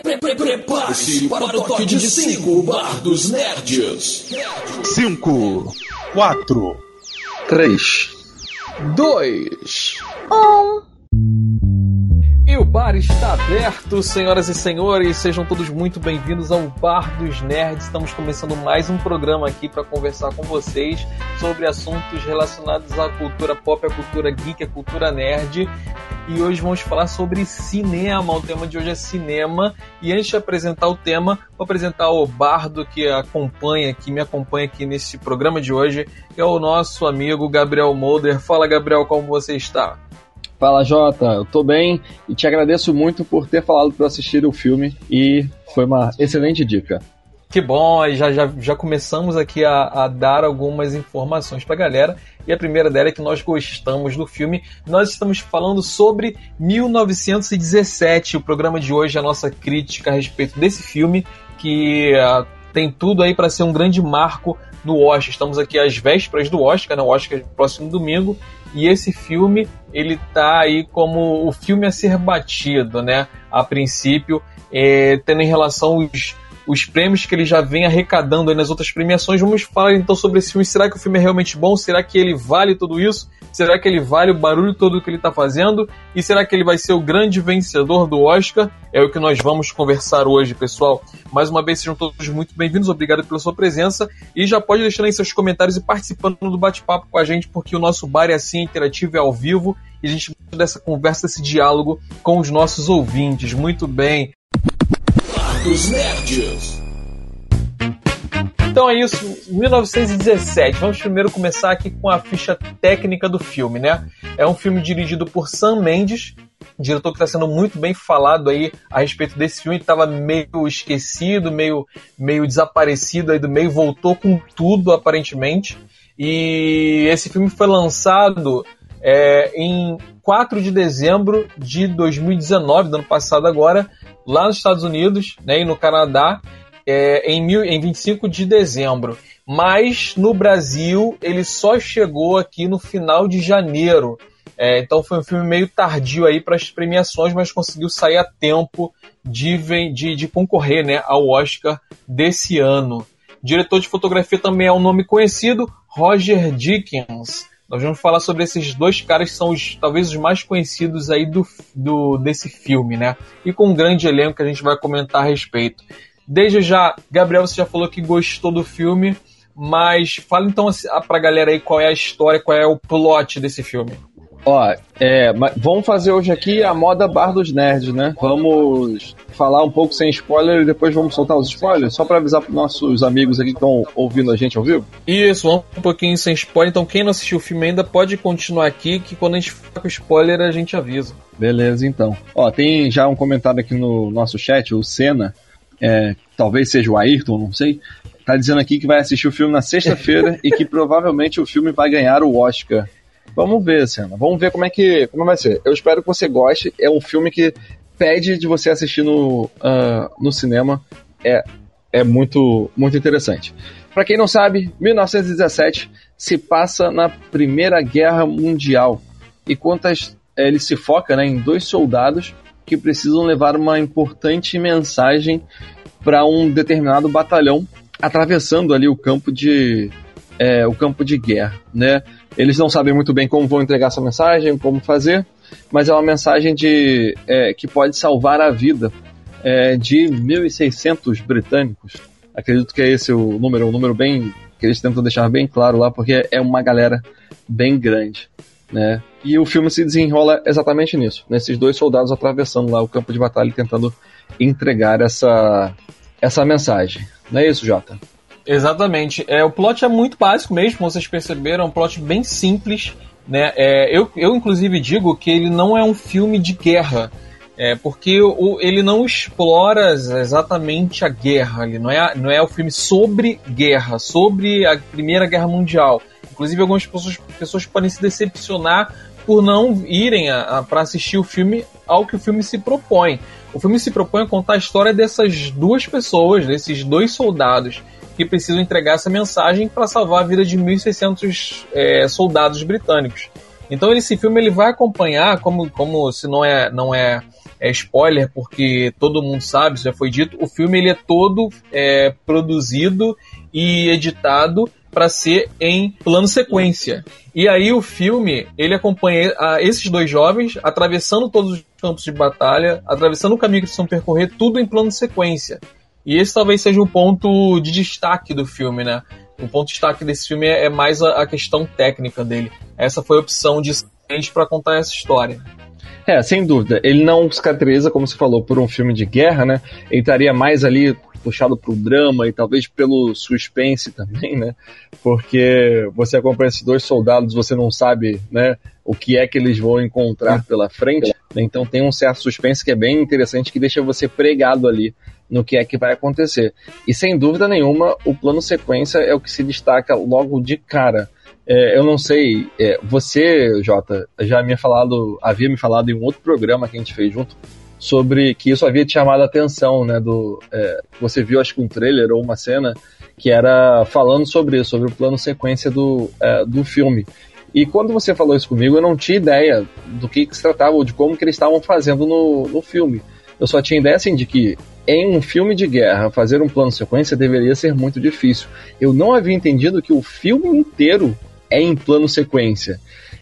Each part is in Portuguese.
Prepare-se para o toque de 5 Bar dos Nerds. 5, 4, 3, 2, 1. E o bar está aberto, senhoras e senhores, sejam todos muito bem-vindos ao Bar dos Nerds. Estamos começando mais um programa aqui para conversar com vocês sobre assuntos relacionados à cultura pop, à cultura geek, à cultura nerd. E hoje vamos falar sobre cinema. O tema de hoje é cinema. E antes de apresentar o tema, vou apresentar o bardo que acompanha, que me acompanha aqui nesse programa de hoje, que é o nosso amigo Gabriel Molder. Fala, Gabriel, como você está? Fala Jota, eu tô bem e te agradeço muito por ter falado para assistir o filme e foi uma excelente dica. Que bom, já, já, já começamos aqui a, a dar algumas informações pra galera. E a primeira dela é que nós gostamos do filme. Nós estamos falando sobre 1917. O programa de hoje a nossa crítica a respeito desse filme, que uh, tem tudo aí para ser um grande marco no Oscar. Estamos aqui às vésperas do Oscar, né? O Oscar é próximo domingo. E esse filme, ele tá aí como o filme a ser batido, né? A princípio, é, tendo em relação os os prêmios que ele já vem arrecadando nas outras premiações. Vamos falar então sobre esse filme. Será que o filme é realmente bom? Será que ele vale tudo isso? Será que ele vale o barulho todo que ele está fazendo? E será que ele vai ser o grande vencedor do Oscar? É o que nós vamos conversar hoje, pessoal. Mais uma vez, sejam todos muito bem-vindos. Obrigado pela sua presença. E já pode deixar aí seus comentários e participando do bate-papo com a gente, porque o nosso bar é assim, interativo, é ao vivo. E a gente dessa conversa, esse diálogo com os nossos ouvintes. Muito bem dos Nerds. Então é isso, 1917. Vamos primeiro começar aqui com a ficha técnica do filme, né? É um filme dirigido por Sam Mendes, diretor que está sendo muito bem falado aí a respeito desse filme, estava meio esquecido, meio, meio desaparecido aí do meio, voltou com tudo aparentemente. E esse filme foi lançado é, em 4 de dezembro de 2019, do ano passado agora, lá nos Estados Unidos né, e no Canadá é, em, mil, em 25 de dezembro. Mas no Brasil ele só chegou aqui no final de janeiro. É, então foi um filme meio tardio aí para as premiações, mas conseguiu sair a tempo de, de, de concorrer né, ao Oscar desse ano. Diretor de fotografia também é um nome conhecido, Roger Dickens. Nós vamos falar sobre esses dois caras que são os, talvez os mais conhecidos aí do, do, desse filme, né? E com um grande elenco que a gente vai comentar a respeito. Desde já, Gabriel, você já falou que gostou do filme, mas fala então pra galera aí qual é a história, qual é o plot desse filme. Ó, é, vamos fazer hoje aqui a moda Bar dos Nerds, né? Vamos falar um pouco sem spoiler e depois vamos soltar os spoilers, só para avisar para nossos amigos aqui que estão ouvindo a gente ao vivo. Isso, vamos um pouquinho sem spoiler. Então, quem não assistiu o filme ainda pode continuar aqui, que quando a gente ficar com spoiler a gente avisa. Beleza, então. Ó, tem já um comentário aqui no nosso chat, o Senna, é, talvez seja o Ayrton, não sei, tá dizendo aqui que vai assistir o filme na sexta-feira e que provavelmente o filme vai ganhar o Oscar. Vamos ver, Senna. Vamos ver como é que como vai ser. Eu espero que você goste. É um filme que pede de você assistir no, uh, no cinema. É, é muito, muito interessante. Para quem não sabe, 1917 se passa na Primeira Guerra Mundial. E quantas ele se foca né, em dois soldados que precisam levar uma importante mensagem para um determinado batalhão atravessando ali o campo de é, o campo de guerra, né? Eles não sabem muito bem como vão entregar essa mensagem, como fazer, mas é uma mensagem de, é, que pode salvar a vida é, de 1.600 britânicos. Acredito que é esse o número, um número bem que eles tentam deixar bem claro lá, porque é uma galera bem grande, né? E o filme se desenrola exatamente nisso, nesses dois soldados atravessando lá o campo de batalha tentando entregar essa essa mensagem. Não é isso, Jota? Exatamente. É, o plot é muito básico mesmo, vocês perceberam, é um plot bem simples. Né? É, eu, eu, inclusive, digo que ele não é um filme de guerra. É, porque o, ele não explora exatamente a guerra, ele não é, não é o filme sobre guerra, sobre a Primeira Guerra Mundial. Inclusive, algumas pessoas, pessoas podem se decepcionar por não irem para assistir o filme ao que o filme se propõe. O filme se propõe a contar a história dessas duas pessoas, desses dois soldados que precisam entregar essa mensagem para salvar a vida de 1.600 é, soldados britânicos. Então esse filme ele vai acompanhar, como, como se não é, não é, é spoiler, porque todo mundo sabe, já foi dito, o filme ele é todo é, produzido e editado para ser em plano sequência. E aí o filme, ele acompanha a, esses dois jovens atravessando todos os campos de batalha, atravessando o caminho que eles vão percorrer, tudo em plano sequência. E esse talvez seja o ponto de destaque do filme, né? O ponto de destaque desse filme é, é mais a, questão técnica dele. Essa foi a opção de para contar essa história. É, sem dúvida. Ele não se caracteriza, como você falou, por um filme de guerra, né? Ele estaria mais ali puxado pro drama e talvez pelo suspense também, né? Porque você acompanha esses dois soldados, você não sabe, né, o que é que eles vão encontrar pela frente. Né? Então tem um certo suspense que é bem interessante, que deixa você pregado ali no que é que vai acontecer. E sem dúvida nenhuma, o plano sequência é o que se destaca logo de cara. É, eu não sei, é, você, Jota, já me falado, havia me falado em um outro programa que a gente fez junto sobre que isso havia te chamado a atenção, né? Do, é, você viu, acho que um trailer ou uma cena que era falando sobre isso, sobre o plano sequência do, é, do filme. E quando você falou isso comigo, eu não tinha ideia do que, que se tratava ou de como que eles estavam fazendo no, no filme. Eu só tinha ideia assim de que em um filme de guerra fazer um plano sequência deveria ser muito difícil. Eu não havia entendido que o filme inteiro é em plano sequência.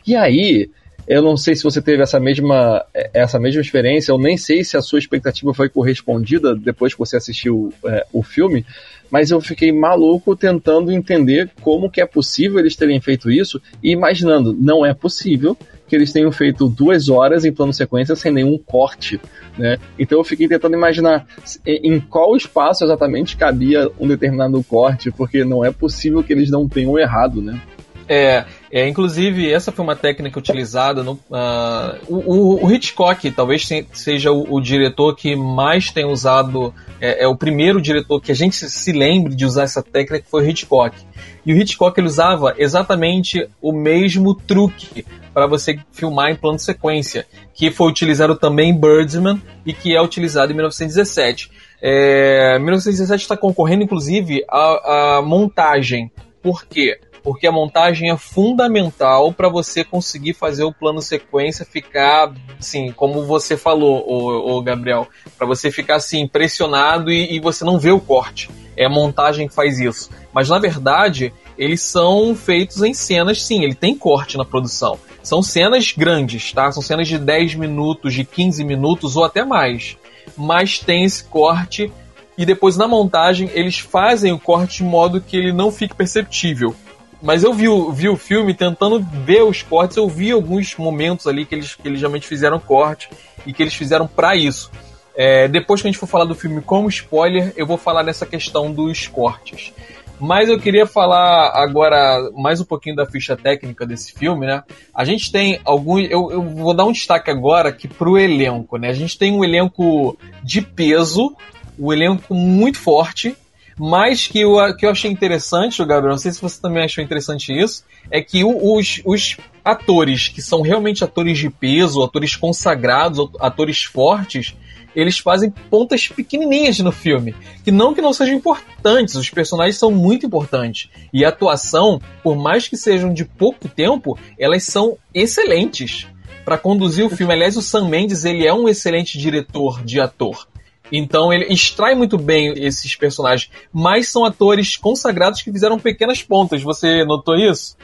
E aí, eu não sei se você teve essa mesma, essa mesma experiência, eu nem sei se a sua expectativa foi correspondida depois que você assistiu é, o filme, mas eu fiquei maluco tentando entender como que é possível eles terem feito isso e imaginando, não é possível que eles tenham feito duas horas em plano sequência sem nenhum corte, né? Então eu fiquei tentando imaginar em qual espaço exatamente cabia um determinado corte, porque não é possível que eles não tenham errado, né? É, é, inclusive, essa foi uma técnica utilizada no. Uh, o, o, Hitchcock talvez seja o, o, diretor que mais tem usado. É, é, o primeiro diretor que a gente se lembre de usar essa técnica, foi o Hitchcock. E o Hitchcock ele usava exatamente o mesmo truque para você filmar em plano de sequência, que foi utilizado também em Birdman e que é utilizado em 1917. É, 1917 está concorrendo, inclusive, à montagem. Por quê? Porque a montagem é fundamental para você conseguir fazer o plano sequência ficar, assim, como você falou, o, o Gabriel, para você ficar assim impressionado e, e, você não vê o corte. É a montagem que faz isso. Mas na verdade, eles são feitos em cenas, sim, ele tem corte na produção. São cenas grandes, tá? São cenas de 10 minutos, de 15 minutos ou até mais. Mas tem esse corte e depois na montagem eles fazem o corte de modo que ele não fique perceptível. Mas eu vi, vi o filme tentando ver os cortes, eu vi alguns momentos ali que eles, que eles realmente fizeram corte e que eles fizeram para isso. É, depois que a gente for falar do filme como spoiler, eu vou falar nessa questão dos cortes. Mas eu queria falar agora mais um pouquinho da ficha técnica desse filme, né? A gente tem alguns. Eu, eu vou dar um destaque agora aqui pro elenco, né? A gente tem um elenco de peso, um elenco muito forte, mas que eu, que eu achei interessante, Gabriel, não sei se você também achou interessante isso, é que os, os atores que são realmente atores de peso, atores consagrados, atores fortes, eles fazem pontas pequenininhas no filme. Que não que não sejam importantes, os personagens são muito importantes. E a atuação, por mais que sejam de pouco tempo, elas são excelentes para conduzir o filme. Aliás, o Sam Mendes ele é um excelente diretor de ator. Então ele extrai muito bem esses personagens, mas são atores consagrados que fizeram pequenas pontas. Você notou isso?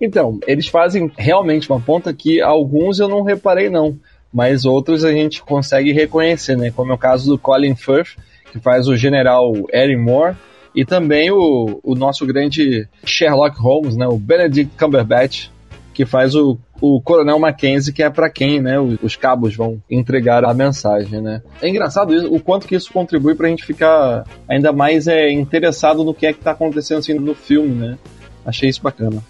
Então, eles fazem realmente uma ponta que alguns eu não reparei não, mas outros a gente consegue reconhecer, né? Como é o caso do Colin Firth, que faz o general Erin Moore, e também o, o nosso grande Sherlock Holmes, né? O Benedict Cumberbatch, que faz o, o Coronel Mackenzie, que é para quem né, os, os, cabos vão entregar a mensagem. Né? É engraçado isso, o quanto que isso contribui para a gente ficar ainda mais é, interessado no que é que está acontecendo assim, no filme. Né? Achei isso bacana.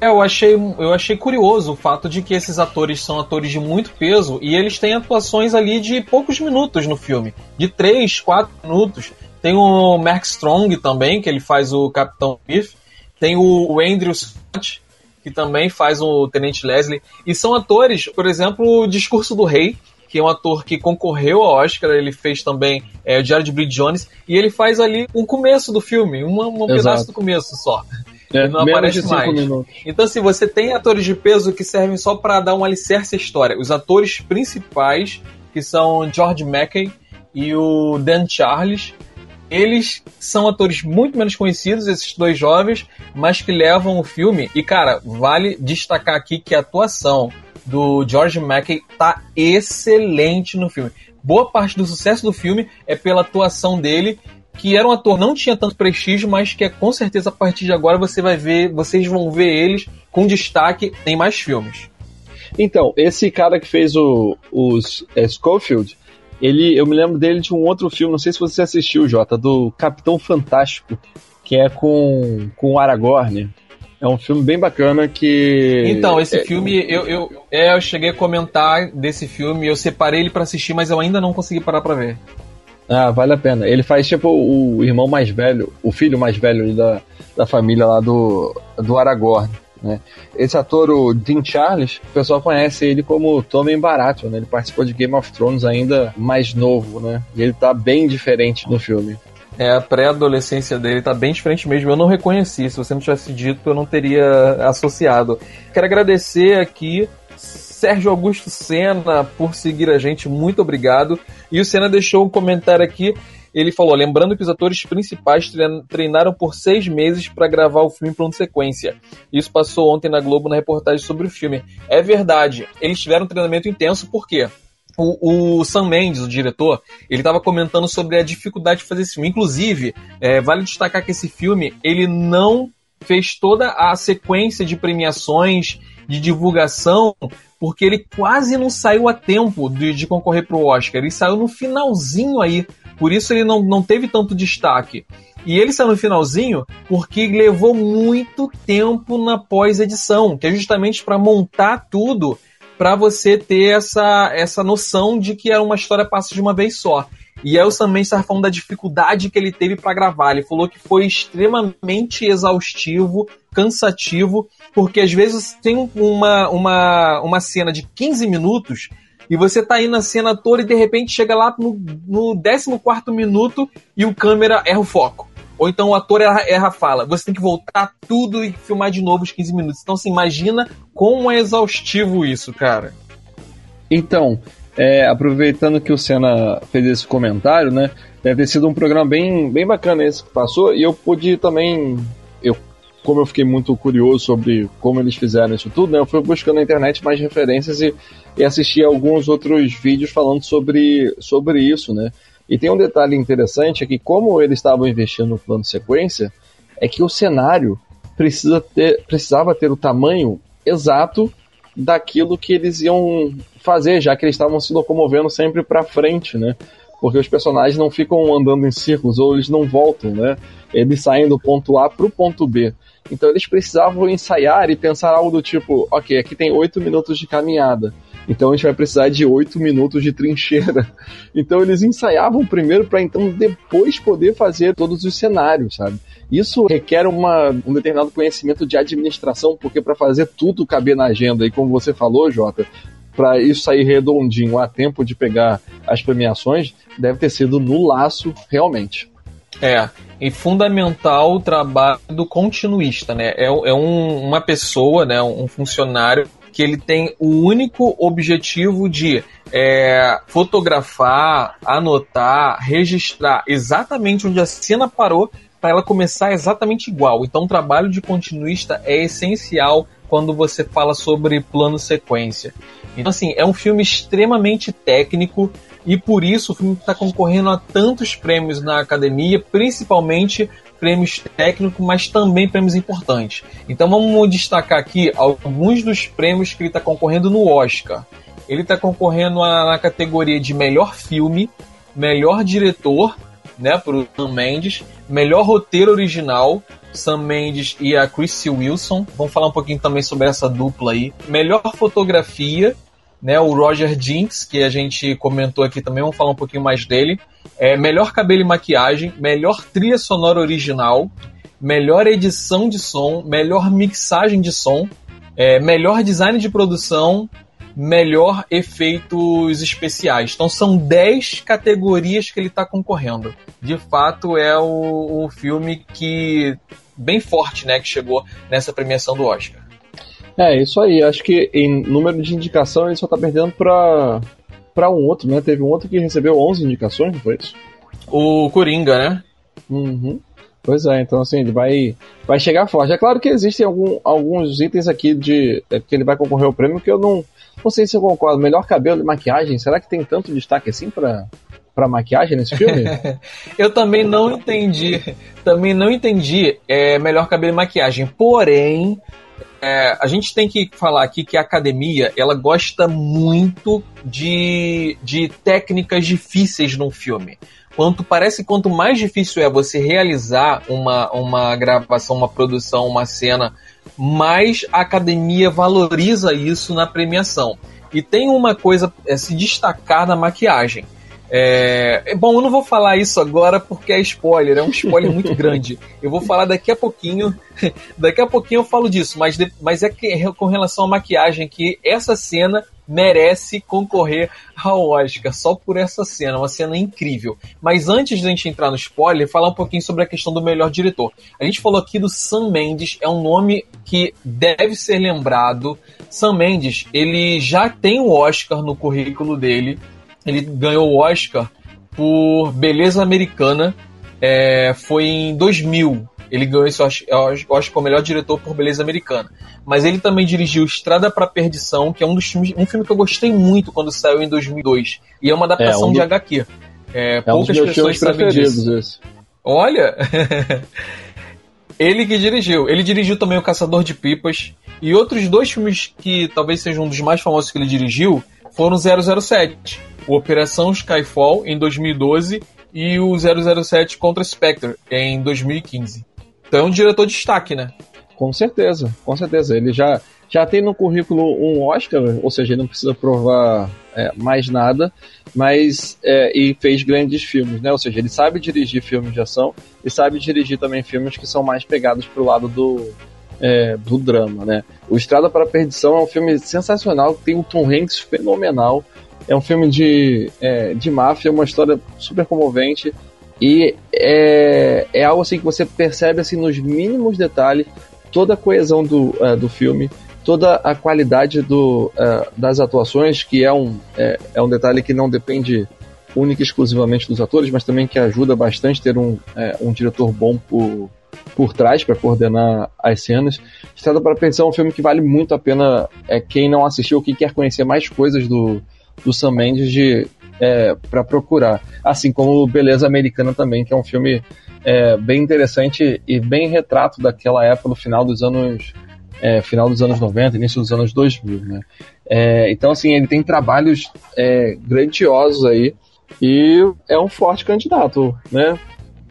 É, eu achei, eu achei curioso o fato de que esses atores são atores de muito peso e eles têm atuações ali de poucos minutos no filme, de 3, 4 minutos. Tem o Mark Strong também, que ele faz o Capitão Biff. Tem o Andrew Scott, que também faz o Tenente Leslie. E são atores, por exemplo, o Discurso do Rei, que é um ator que concorreu ao Oscar, ele fez também é, o Diário de Bridget Jones, e ele faz ali um começo do filme, uma, um pedaço do começo só. É, não aparece mais. minutos. Então, se você tem atores de peso que servem só pra dar um alicerce à história. Os atores principais, que são George Mackey e o Dan Charles, eles são atores muito menos conhecidos, esses dois jovens, mas que levam o filme. E, cara, vale destacar aqui que a atuação do George Mackey tá excelente no filme. Boa parte do sucesso do filme é pela atuação dele, que era um ator não tinha tanto prestígio, mas que é com certeza a partir de agora você vai ver, vocês vão ver eles com destaque em mais filmes. Então, esse cara que fez o, os é, Schofield, ele, eu me lembro dele de um outro filme, não sei se você assistiu, Jota, do Capitão Fantástico, que é com, com o Aragorn. É um filme bem bacana que. Então, esse é, filme, eu, eu, é, eu cheguei a comentar desse filme, eu separei ele pra assistir, mas eu ainda não consegui parar pra ver. Ah, vale a pena. Ele faz tipo o irmão mais velho, o filho mais velho da, da família lá do, do Aragorn. Né? Esse ator, o Dean Charles, o pessoal conhece ele como Tommen Baratheon, né? Ele participou de Game of Thrones ainda mais novo, né? E ele tá bem diferente no filme. É, a pré-adolescência dele tá bem diferente mesmo. Eu não reconheci. Se você não tivesse dito, eu não teria associado. Quero agradecer aqui Sérgio Augusto Senna por seguir a gente. Muito obrigado. E o Senna deixou um comentário aqui. Ele falou: lembrando que os atores principais treinaram por seis meses para gravar o filme em plano sequência. Isso passou ontem na Globo na reportagem sobre o filme. É verdade, eles tiveram um treinamento intenso, por quê? O, o, Sam Mendes, o diretor, ele estava comentando sobre a dificuldade de fazer esse filme. Inclusive, é, vale destacar que esse filme ele não fez toda a sequência de premiações, de divulgação, porque ele quase não saiu a tempo de, de concorrer para o Oscar. Ele saiu no finalzinho aí, por isso ele não, não teve tanto destaque. E ele saiu no finalzinho porque levou muito tempo na pós-edição, que é justamente para montar tudo para você ter essa, essa noção de que era uma história passa de uma vez só. E aí o Sam Mendes estava falando da dificuldade que ele teve para gravar. Ele falou que foi extremamente exaustivo, cansativo, porque às vezes tem uma, uma, uma cena de 15 minutos e você tá aí na cena toda e de repente chega lá no, no 14 minuto e o câmera erra o foco. Ou então o ator erra, erra a fala. Você tem que voltar tudo e filmar de novo os 15 minutos. Então se imagina como é exaustivo isso, cara. Então, é, aproveitando que o Senna fez esse comentário, né? Deve ter sido um programa bem, bem bacana esse que passou. E eu pude também. Como eu fiquei muito curioso sobre como eles fizeram isso tudo, né? Eu fui buscando na internet mais referências e, e assisti alguns outros vídeos falando sobre, sobre isso, né? E tem um detalhe interessante é que como eles estavam investindo no plano sequência, é que o cenário precisa ter, precisava ter o tamanho exato daquilo que eles iam fazer, já que eles estavam se locomovendo sempre para frente, né? Porque os personagens não ficam andando em círculos ou eles não voltam, né? Eles saem do ponto A para o ponto B. Então eles precisavam ensaiar e pensar algo do tipo: ok, aqui tem oito minutos de caminhada. Então a gente vai precisar de oito minutos de trincheira. Então eles ensaiavam primeiro para então depois poder fazer todos os cenários, sabe? Isso requer uma, um determinado conhecimento de administração, porque para fazer tudo caber na agenda, e como você falou, Jota, para isso sair redondinho a tempo de pegar as premiações, deve ter sido no laço realmente. É, e fundamental o trabalho do continuista, né? É, é um, uma pessoa, né, um funcionário que ele tem o único objetivo de é, fotografar, anotar, registrar exatamente onde a cena parou para ela começar exatamente igual. Então, o trabalho de continuista é essencial quando você fala sobre plano sequência. Então, assim, é um filme extremamente técnico e por isso o filme está concorrendo a tantos prêmios na academia, principalmente prêmios técnicos, mas também prêmios importantes. Então vamos destacar aqui alguns dos prêmios que ele está concorrendo no Oscar. Ele está concorrendo na categoria de melhor filme, melhor diretor, né, para o Sam Mendes, melhor roteiro original, Sam Mendes e a Chrissy Wilson. Vamos falar um pouquinho também sobre essa dupla aí. Melhor fotografia, né, o Roger Jinks, que a gente comentou aqui também, vamos falar um pouquinho mais dele. É, melhor cabelo e maquiagem, melhor trilha sonora original, melhor edição de som, melhor mixagem de som, é, melhor design de produção, melhor efeitos especiais. Então são 10 categorias que ele está concorrendo. De fato, é o, o filme que bem forte, né, que chegou nessa premiação do Oscar. É, isso aí. Acho que em número de indicação ele só tá perdendo pra, pra um outro, né? Teve um outro que recebeu 11 indicações, não foi isso? O Coringa, né? Uhum. Pois é, então assim, ele vai, vai chegar forte. É claro que existem algum, alguns itens aqui de é, que ele vai concorrer ao prêmio que eu não, não sei se eu concordo. Melhor cabelo e maquiagem, será que tem tanto destaque assim pra, pra maquiagem nesse filme? eu também não entendi. Também não entendi é, melhor cabelo e maquiagem. Porém, é, a gente tem que falar aqui que a academia ela gosta muito de, de técnicas difíceis num filme. Quanto parece quanto mais difícil é você realizar uma, uma gravação, uma produção, uma cena, mais a academia valoriza isso na premiação. E tem uma coisa a se destacar na maquiagem. É, bom, eu não vou falar isso agora porque é spoiler, é um spoiler muito grande. Eu vou falar daqui a pouquinho. Daqui a pouquinho eu falo disso, mas, de, mas é que, com relação à maquiagem que essa cena merece concorrer ao Oscar só por essa cena, uma cena incrível. Mas antes de a gente entrar no spoiler, falar um pouquinho sobre a questão do melhor diretor. A gente falou aqui do Sam Mendes, é um nome que deve ser lembrado. Sam Mendes, ele já tem o Oscar no currículo dele ele ganhou o Oscar por Beleza Americana. É, foi em 2000. Ele ganhou esse Oscar como melhor diretor por Beleza Americana. Mas ele também dirigiu Estrada para Perdição, que é um dos filmes, um filme que eu gostei muito quando saiu em 2002. E é uma adaptação é, um de HQ. É, é poucas um pessoas sabem disso. Esse. Olha, ele que dirigiu. Ele dirigiu também O Caçador de Pipas e outros dois filmes que talvez sejam um dos mais famosos que ele dirigiu foram 007 o Operação Skyfall em 2012 e o 007 contra Spectre em 2015. Então é um diretor de destaque, né? Com certeza, com certeza. Ele já, já tem no currículo um Oscar, ou seja, ele não precisa provar é, mais nada, mas é, e fez grandes filmes, né? Ou seja, ele sabe dirigir filmes de ação e sabe dirigir também filmes que são mais pegados pro lado do, é, do drama, né? O Estrada para a Perdição é um filme sensacional, tem um Tom Hanks fenomenal, é um filme de, é, de máfia, uma história super comovente e é, é algo assim que você percebe assim nos mínimos detalhes toda a coesão do, uh, do filme, toda a qualidade do, uh, das atuações, que é um, é, é, um detalhe que não depende única e exclusivamente dos atores, mas também que ajuda bastante ter um, é, um diretor bom por, por trás para coordenar as cenas. Estrada para Perdição é um filme que vale muito a pena é, quem não assistiu ou quem quer conhecer mais coisas do, do Sam Mendes de é, para procurar. Assim como Beleza Americana também, que é um filme é, bem interessante e bem retrato daquela época no final dos anos é, final dos anos 90, início dos anos 2000, né? É, então, assim, ele tem trabalhos é, grandiosos aí e é um forte candidato, né?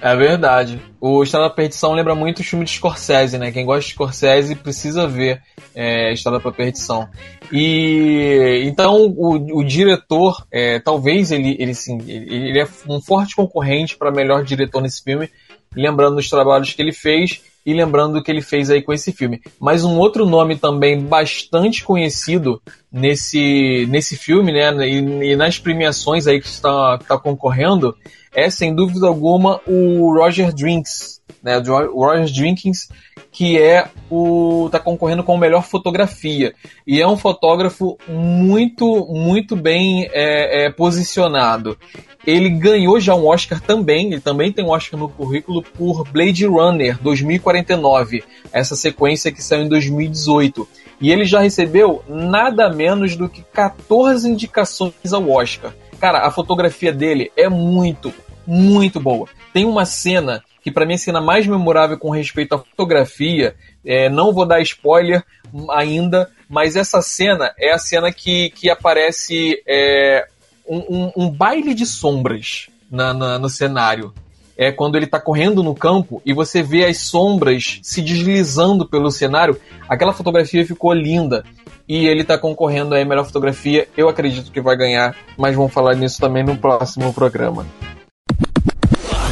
É verdade. O Estado da Perdição lembra muito o filme de Scorsese, né? Quem gosta de Scorsese precisa ver é, Estrada para Perdição. E então o, o diretor, é, talvez ele, ele, sim, ele é um forte concorrente para melhor diretor nesse filme, lembrando os trabalhos que ele fez e lembrando o que ele fez aí com esse filme. Mas um outro nome também bastante conhecido nesse, nesse filme, né, e, e nas premiações aí que está, está concorrendo, é sem dúvida alguma o Roger Drinks, né, o Roger Drinkins, que é o tá concorrendo com a melhor fotografia e é um fotógrafo muito muito bem é, é, posicionado. Ele ganhou já um Oscar também, ele também tem um Oscar no currículo por Blade Runner 2049, essa sequência que saiu em 2018. E ele já recebeu nada menos do que 14 indicações ao Oscar. Cara, a fotografia dele é muito, muito boa. Tem uma cena que para mim é a cena mais memorável com respeito à fotografia. É, não vou dar spoiler ainda, mas essa cena é a cena que, que aparece é, um, um, um, baile de sombras na, na, no cenário. É quando ele está correndo no campo e você vê as sombras se deslizando pelo cenário. Aquela fotografia ficou linda. E ele está concorrendo a melhor fotografia. Eu acredito que vai ganhar, mas vamos falar nisso também no próximo programa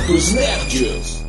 Nerds.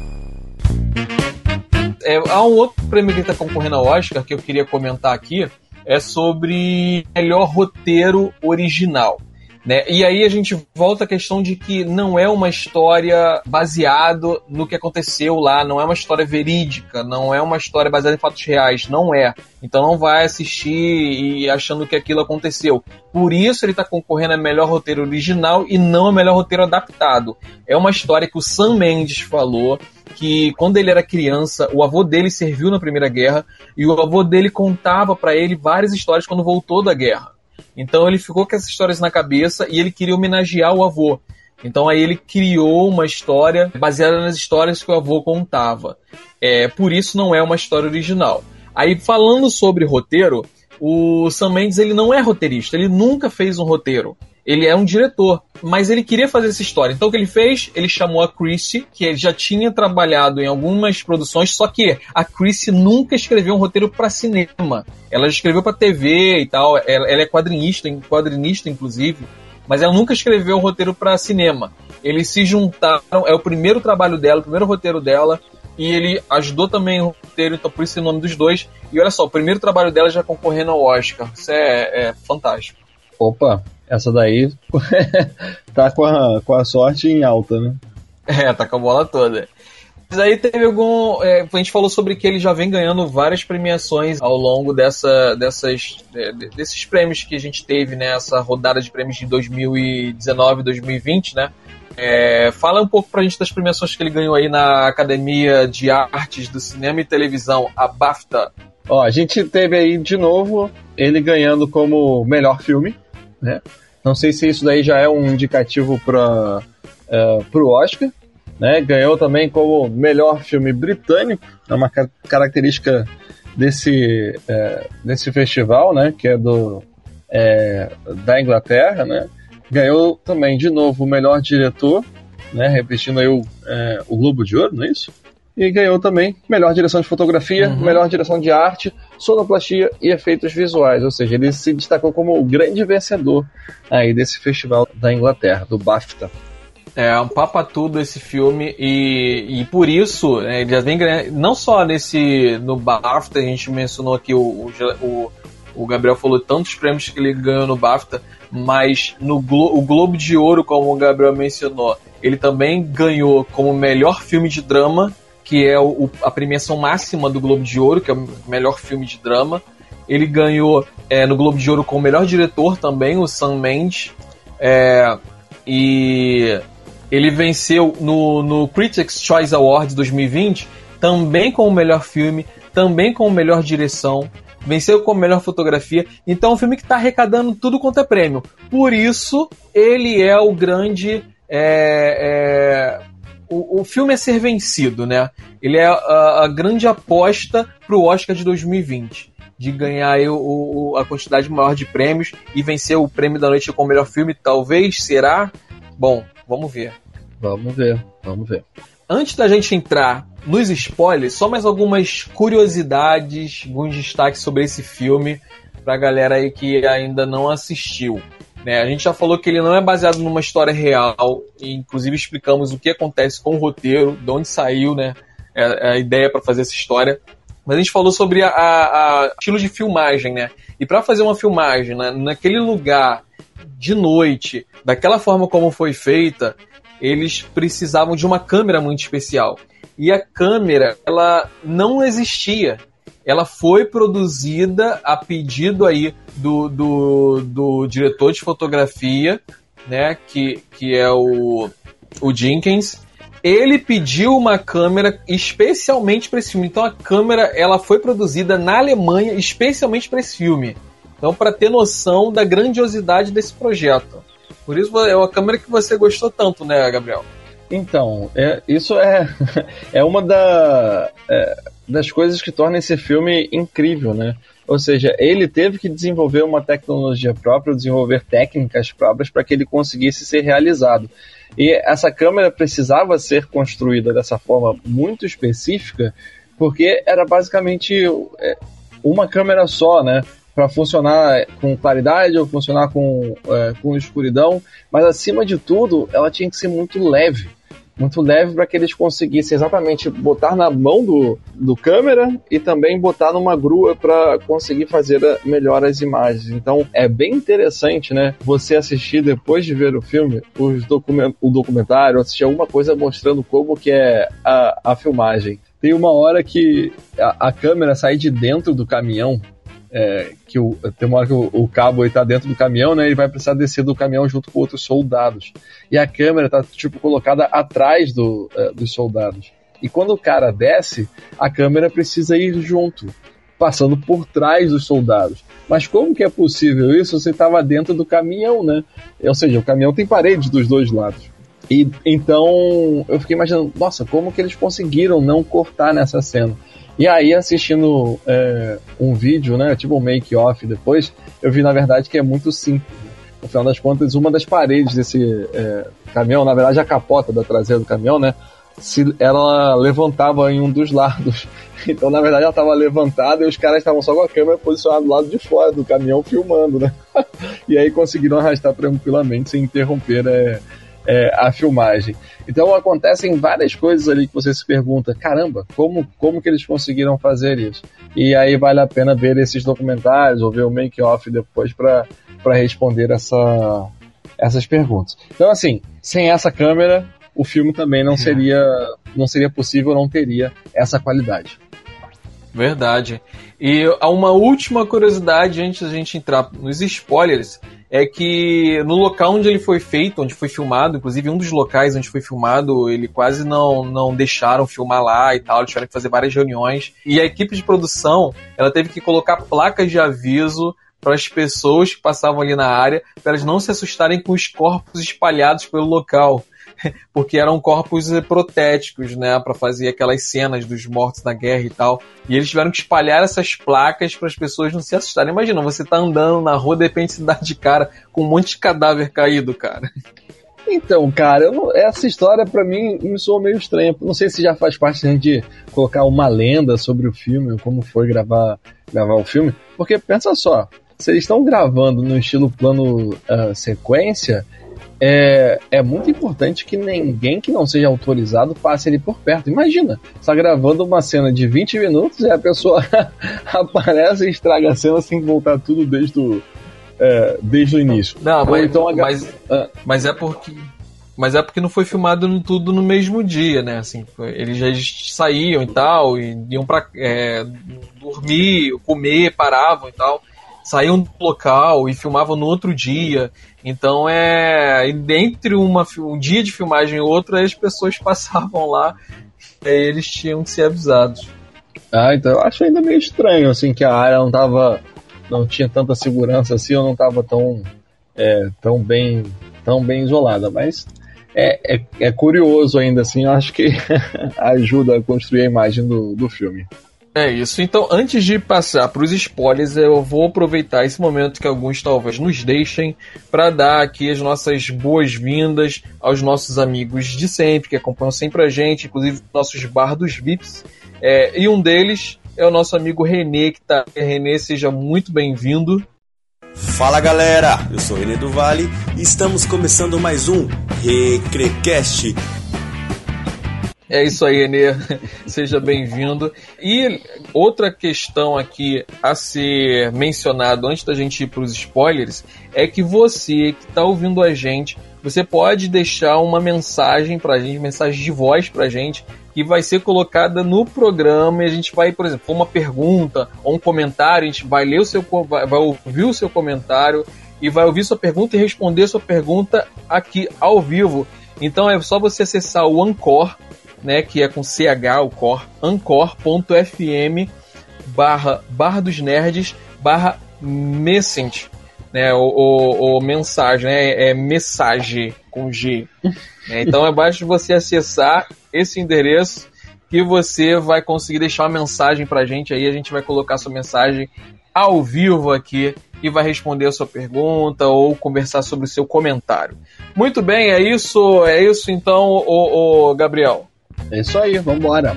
É, há um outro prêmio que está concorrendo ao Oscar que eu queria comentar aqui, é sobre melhor roteiro original. Né? E aí a gente volta à questão de que não é uma história baseado no que aconteceu lá, não é uma história verídica, não é uma história baseada em fatos reais, não é. Então não vai assistir e achando que aquilo aconteceu. Por isso ele está concorrendo a melhor roteiro original e não a melhor roteiro adaptado. É uma história que o Sam Mendes falou que quando ele era criança, o avô dele serviu na Primeira Guerra e o avô dele contava para ele várias histórias quando voltou da guerra. Então ele ficou com essas histórias na cabeça e ele queria homenagear o avô. Então aí ele criou uma história baseada nas histórias que o avô contava. É, por isso não é uma história original. Aí falando sobre roteiro, o Sam Mendes ele não é roteirista, ele nunca fez um roteiro ele é um diretor, mas ele queria fazer essa história. Então o que ele fez? Ele chamou a Chrissy, que ele já tinha trabalhado em algumas produções, só que a Chrissy nunca escreveu um roteiro para cinema. Ela escreveu para TV e tal, ela, ela é quadrinista, quadrinista inclusive, mas ela nunca escreveu um roteiro para cinema. Eles se juntaram, é o primeiro trabalho dela, o primeiro roteiro dela, e ele ajudou também o roteiro, então por isso é o nome dos dois. E olha só, o primeiro trabalho dela já concorrendo ao Oscar. Isso é, é fantástico. Opa, essa daí tá com a, com a sorte em alta, né? É, tá com a bola toda. Mas aí teve algum. É, a gente falou sobre que ele já vem ganhando várias premiações ao longo dessa, dessas, é, desses prêmios que a gente teve nessa né, rodada de prêmios de 2019 e 2020, né? É, fala um pouco pra gente das premiações que ele ganhou aí na Academia de Artes do Cinema e Televisão, a BAFTA. Ó, a gente teve aí de novo ele ganhando como melhor filme, né? Não sei se isso daí já é um indicativo para uh, é, o Oscar. Né? Ganhou também como melhor filme britânico, é uma car característica desse, é, desse festival, né? que é do, é, da Inglaterra. Né? Ganhou também, de novo, o melhor diretor, né? repetindo aí o, é, o Globo de Ouro, não é isso? e ganhou também melhor direção de fotografia, uhum. melhor direção de arte, sonoplastia e efeitos visuais. Ou seja, ele se destacou como o grande vencedor aí desse festival da Inglaterra, do BAFTA. É um tudo esse filme e, e por isso né, ele já vem não só nesse no BAFTA, a gente mencionou aqui o, o, o Gabriel falou tantos prêmios que ele ganhou no BAFTA, mas no Glo o Globo de Ouro, como o Gabriel mencionou, ele também ganhou como melhor filme de drama que é o, a premiação máxima do Globo de Ouro, que é o melhor filme de drama. Ele ganhou é, no Globo de Ouro com o melhor diretor também, o Sam Mendes. É, e ele venceu no, no Critics' Choice Awards 2020 também com o melhor filme, também com a melhor direção, venceu com a melhor fotografia. Então é um filme que está arrecadando tudo quanto é prêmio. Por isso, ele é o grande é, é, o, o filme é ser vencido, né? Ele é a, a grande aposta pro Oscar de 2020 de ganhar o, o, a quantidade maior de prêmios e vencer o prêmio da noite com o melhor filme, talvez, será? Bom, vamos ver. Vamos ver, vamos ver. Antes da gente entrar nos spoilers, só mais algumas curiosidades, alguns destaques sobre esse filme pra galera aí que ainda não assistiu. Né? A gente já falou que ele não é baseado numa história real, e inclusive explicamos o que acontece com o roteiro, de onde saiu né, a, a ideia para fazer essa história. Mas a gente falou sobre a estilo de filmagem, né? E para fazer uma filmagem né, naquele lugar de noite, daquela forma como foi feita, eles precisavam de uma câmera muito especial. E a câmera, ela não existia ela foi produzida a pedido aí do, do, do diretor de fotografia, né, que, que é o, o Jenkins. Ele pediu uma câmera especialmente para esse filme. Então a câmera ela foi produzida na Alemanha especialmente para esse filme. Então para ter noção da grandiosidade desse projeto. Por isso é uma câmera que você gostou tanto, né, Gabriel? Então, é, isso é, é uma da, é, das coisas que torna esse filme incrível, né? Ou seja, ele teve que desenvolver uma tecnologia própria, desenvolver técnicas próprias para que ele conseguisse ser realizado. E essa câmera precisava ser construída dessa forma muito específica, porque era basicamente é, uma câmera só, né? Para funcionar com claridade ou funcionar com, é, com escuridão, mas acima de tudo, ela tinha que ser muito leve muito leve para que eles conseguissem exatamente botar na mão do, do câmera e também botar numa grua para conseguir fazer melhor as imagens. Então é bem interessante, né? Você assistir depois de ver o filme, os document, o documentário, assistir alguma coisa mostrando como que é a, a filmagem. Tem uma hora que a, a câmera sai de dentro do caminhão é, que o, tem uma hora que o, o cabo está dentro do caminhão, né? Ele vai precisar descer do caminhão junto com outros soldados. E a câmera está tipo colocada atrás do, é, dos soldados. E quando o cara desce, a câmera precisa ir junto, passando por trás dos soldados. Mas como que é possível isso? Você estava dentro do caminhão, né? Ou seja, o caminhão tem paredes dos dois lados. E então eu fiquei imaginando, nossa, como que eles conseguiram não cortar nessa cena? E aí, assistindo é, um vídeo, né, tipo um make-off depois, eu vi, na verdade, que é muito simples. No final das contas, uma das paredes desse é, caminhão, na verdade, a capota da traseira do caminhão, né, se ela levantava em um dos lados. Então, na verdade, ela estava levantada e os caras estavam só com a câmera posicionada do lado de fora do caminhão filmando, né? e aí conseguiram arrastar tranquilamente sem interromper é, é, a filmagem. Então acontecem várias coisas ali que você se pergunta, caramba, como, como que eles conseguiram fazer isso? E aí vale a pena ver esses documentários ou ver o make-off depois para responder essa, essas perguntas. Então assim, sem essa câmera, o filme também não seria, não seria possível, não teria essa qualidade. Verdade. E uma última curiosidade antes da gente entrar nos spoilers é que no local onde ele foi feito, onde foi filmado, inclusive um dos locais onde foi filmado, ele quase não, não deixaram filmar lá e tal, eles tiveram que fazer várias reuniões. E a equipe de produção, ela teve que colocar placas de aviso para as pessoas que passavam ali na área, para elas não se assustarem com os corpos espalhados pelo local. porque eram corpos eh, protéticos, né, para fazer aquelas cenas dos mortos na guerra e tal. E eles tiveram que espalhar essas placas para as pessoas não se assustarem. Imagina, você tá andando na rua, de repente se dá de cara com um monte de cadáver caído, cara. Então, cara, não, essa história para mim me soou meio estranha. Não sei se já faz parte né, de colocar uma lenda sobre o filme, como foi gravar, gravar o filme. Porque pensa só, se eles estão gravando no estilo plano uh, sequência, é, é muito importante que ninguém que não seja autorizado passe ali por perto. Imagina, está gravando uma cena de 20 minutos e a pessoa aparece e estraga a cena sem voltar tudo desde o, é, desde o início. Não, mas, então mas, ah. mas é porque mas é porque não foi filmado tudo no mesmo dia, né? Assim, eles já saíam e tal, e iam para é, dormir, comer, paravam e tal saíam do local e filmavam no outro dia. Então é. Entre uma, um dia de filmagem e outro, as pessoas passavam lá e eles tinham que ser avisados. Ah, então eu acho ainda meio estranho, assim, que a área não tava. não tinha tanta segurança assim, ou não tava tão. É, tão bem. tão bem isolada, mas. É, é, é curioso ainda assim, eu acho que ajuda a construir a imagem do, do filme. É isso. Então, antes de passar para os spoilers, eu vou aproveitar esse momento que alguns talvez nos deixem para dar aqui as nossas boas-vindas aos nossos amigos de sempre, que acompanham sempre a gente, inclusive nossos bardos VIPs. É, e um deles é o nosso amigo Renê, que tá. Renê, seja muito bem-vindo. Fala galera, eu sou o Renê do Vale e estamos começando mais um Recrecast é isso aí, Enê. Seja bem-vindo. E outra questão aqui a ser mencionado antes da gente ir para os spoilers é que você que está ouvindo a gente, você pode deixar uma mensagem para a gente, mensagem de voz para a gente, que vai ser colocada no programa e a gente vai, por exemplo, uma pergunta ou um comentário, a gente vai ler o seu, vai ouvir o seu comentário e vai ouvir sua pergunta e responder sua pergunta aqui ao vivo. Então é só você acessar o Ancor né, que é com CH, o core, ancor.fm barra, barra dos nerds barra message, né, o, o, o, mensagem, né, é mensagem com G. Né, então é basta você acessar esse endereço que você vai conseguir deixar uma mensagem pra gente aí, a gente vai colocar sua mensagem ao vivo aqui e vai responder a sua pergunta ou conversar sobre o seu comentário. Muito bem, é isso, é isso então, o Gabriel. É isso aí, vambora.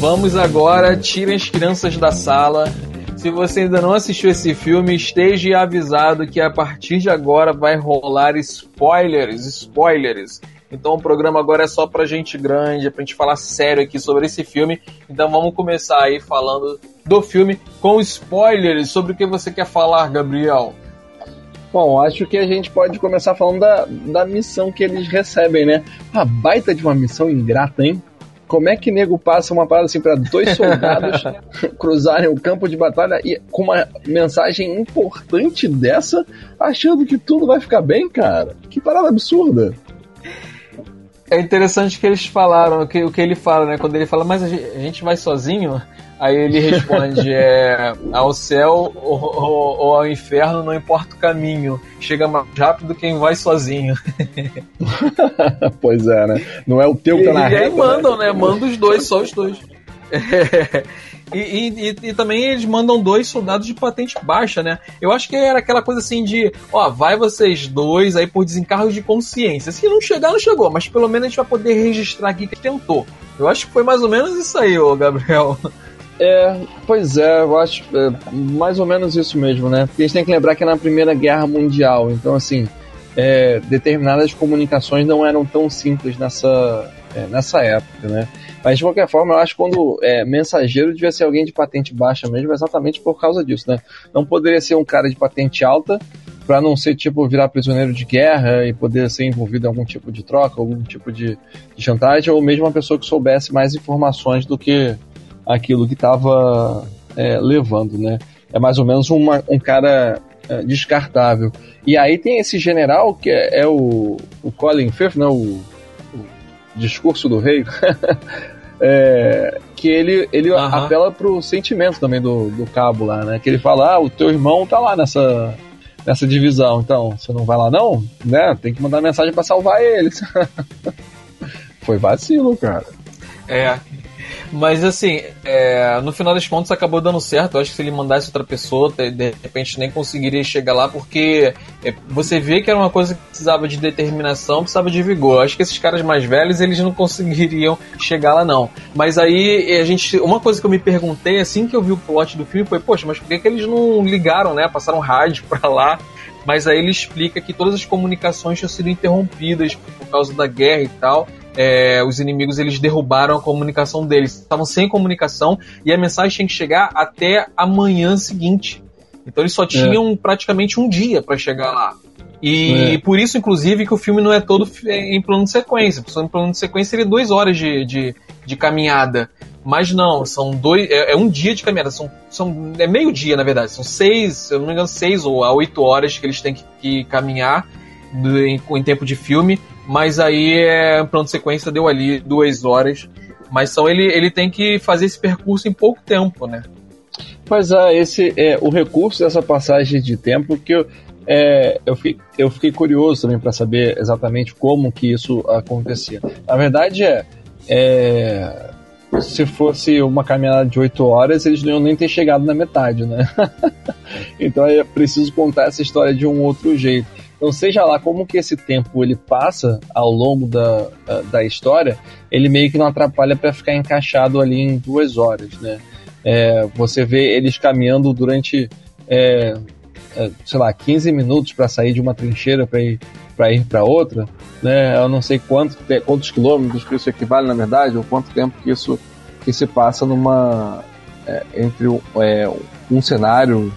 Vamos agora, tirem as crianças da sala, Se você ainda não assistiu esse filme, esteja avisado que a partir de agora vai rolar spoilers, spoilers. Então o programa agora é só pra gente grande, é pra gente falar sério aqui sobre esse filme. Então vamos começar aí falando do filme com spoilers sobre o que você quer falar, Gabriel. Bom, acho que a gente pode começar falando da, da missão que eles recebem, né? Uma baita de uma missão ingrata, hein? Como é que nego passa uma parada assim para dois soldados cruzarem o campo de batalha e com uma mensagem importante dessa, achando que tudo vai ficar bem, cara? Que parada absurda. É interessante que eles falaram, que, o que ele fala, né? Quando ele fala, mas a gente vai sozinho? Aí ele responde: é, ao céu ou, ou, ou, ao inferno, não importa o caminho. Chega mais rápido quem vai sozinho. pois é, né? Não é o teu que tá na E aí mandam, né? né? Manda os dois, só os dois. É. E, e, e, também eles mandam dois soldados de patente baixa, né? Eu acho que era aquela coisa assim de, ó, vai vocês dois aí por desencargo de consciência. Se não chegar, não chegou, mas pelo menos a gente vai poder registrar aqui que tentou. Eu acho que foi mais ou menos isso aí, ô Gabriel. É, pois é, eu acho é, mais ou menos isso mesmo, né? Porque a gente tem que lembrar que é na Primeira Guerra Mundial, então assim, é, determinadas comunicações não eram tão simples nessa, é, nessa época, né? Mas de qualquer forma, eu acho que quando é, mensageiro devia ser alguém de patente baixa mesmo, exatamente por causa disso, né? Não poderia ser um cara de patente alta para não ser tipo virar prisioneiro de guerra e poder ser envolvido em algum tipo de troca, algum tipo de, de chantagem, ou mesmo uma pessoa que soubesse mais informações do que aquilo que estava é, levando, né? É mais ou menos uma, um cara é, descartável. E aí tem esse general que é, é o, o Colin Firth, né? O, discurso do rei. é, que ele, ele uhum. apela pro sentimento também do, do cabo lá, né? Que ele fala, ah, o teu irmão tá lá nessa, nessa divisão, então você não vai lá não? Né? Tem que mandar mensagem para salvar eles. Foi vacilo, cara. É, mas assim, é, no final das contas acabou dando certo. Eu acho que se ele mandasse outra pessoa, de repente nem conseguiria chegar lá, porque é, você vê que era uma coisa que precisava de determinação, precisava de vigor. Eu acho que esses caras mais velhos eles não conseguiriam chegar lá, não. Mas aí a gente. Uma coisa que eu me perguntei assim que eu vi o plot do filme foi, poxa, mas por que, que eles não ligaram, né? Passaram rádio pra lá mas aí ele explica que todas as comunicações tinham sido interrompidas por causa da guerra e tal é, os inimigos eles derrubaram a comunicação deles. Estavam sem comunicação e a mensagem tinha que chegar até a manhã seguinte. Então eles só é. tinham é. praticamente um dia para chegar lá. E é. por isso, inclusive, que o filme não é todo em plano de sequência. Se em plano de sequência seria duas horas de, de, de caminhada. Mas não, são dois. É, é, um dia de caminhada. São, são, é meio dia, na verdade. São seis, se eu não me engano, seis ou oito horas que eles têm que, que caminhar em, em tempo de filme mas aí é, plano de sequência deu ali duas horas. Mas só ele, ele tem que fazer esse percurso em pouco tempo, né? Pois é, esse é o recurso dessa passagem de tempo que eu, é, eu, fiquei, eu fiquei curioso também para saber exatamente como que isso acontecia. Na verdade é, é se fosse uma caminhada de 8 horas, eles não iam nem ter chegado na metade, né? então é preciso contar essa história de um outro jeito. Então, seja lá como que esse tempo ele passa ao longo da, da história, ele meio que não atrapalha para ficar encaixado ali em duas horas, né? É, você vê eles caminhando durante, é, é, sei lá, 15 minutos para sair de uma trincheira para ir para ir para outra, né? Eu não sei quanto, quantos quilômetros que isso equivale na verdade, ou quanto tempo que isso que se passa numa é, entre um, é, um cenário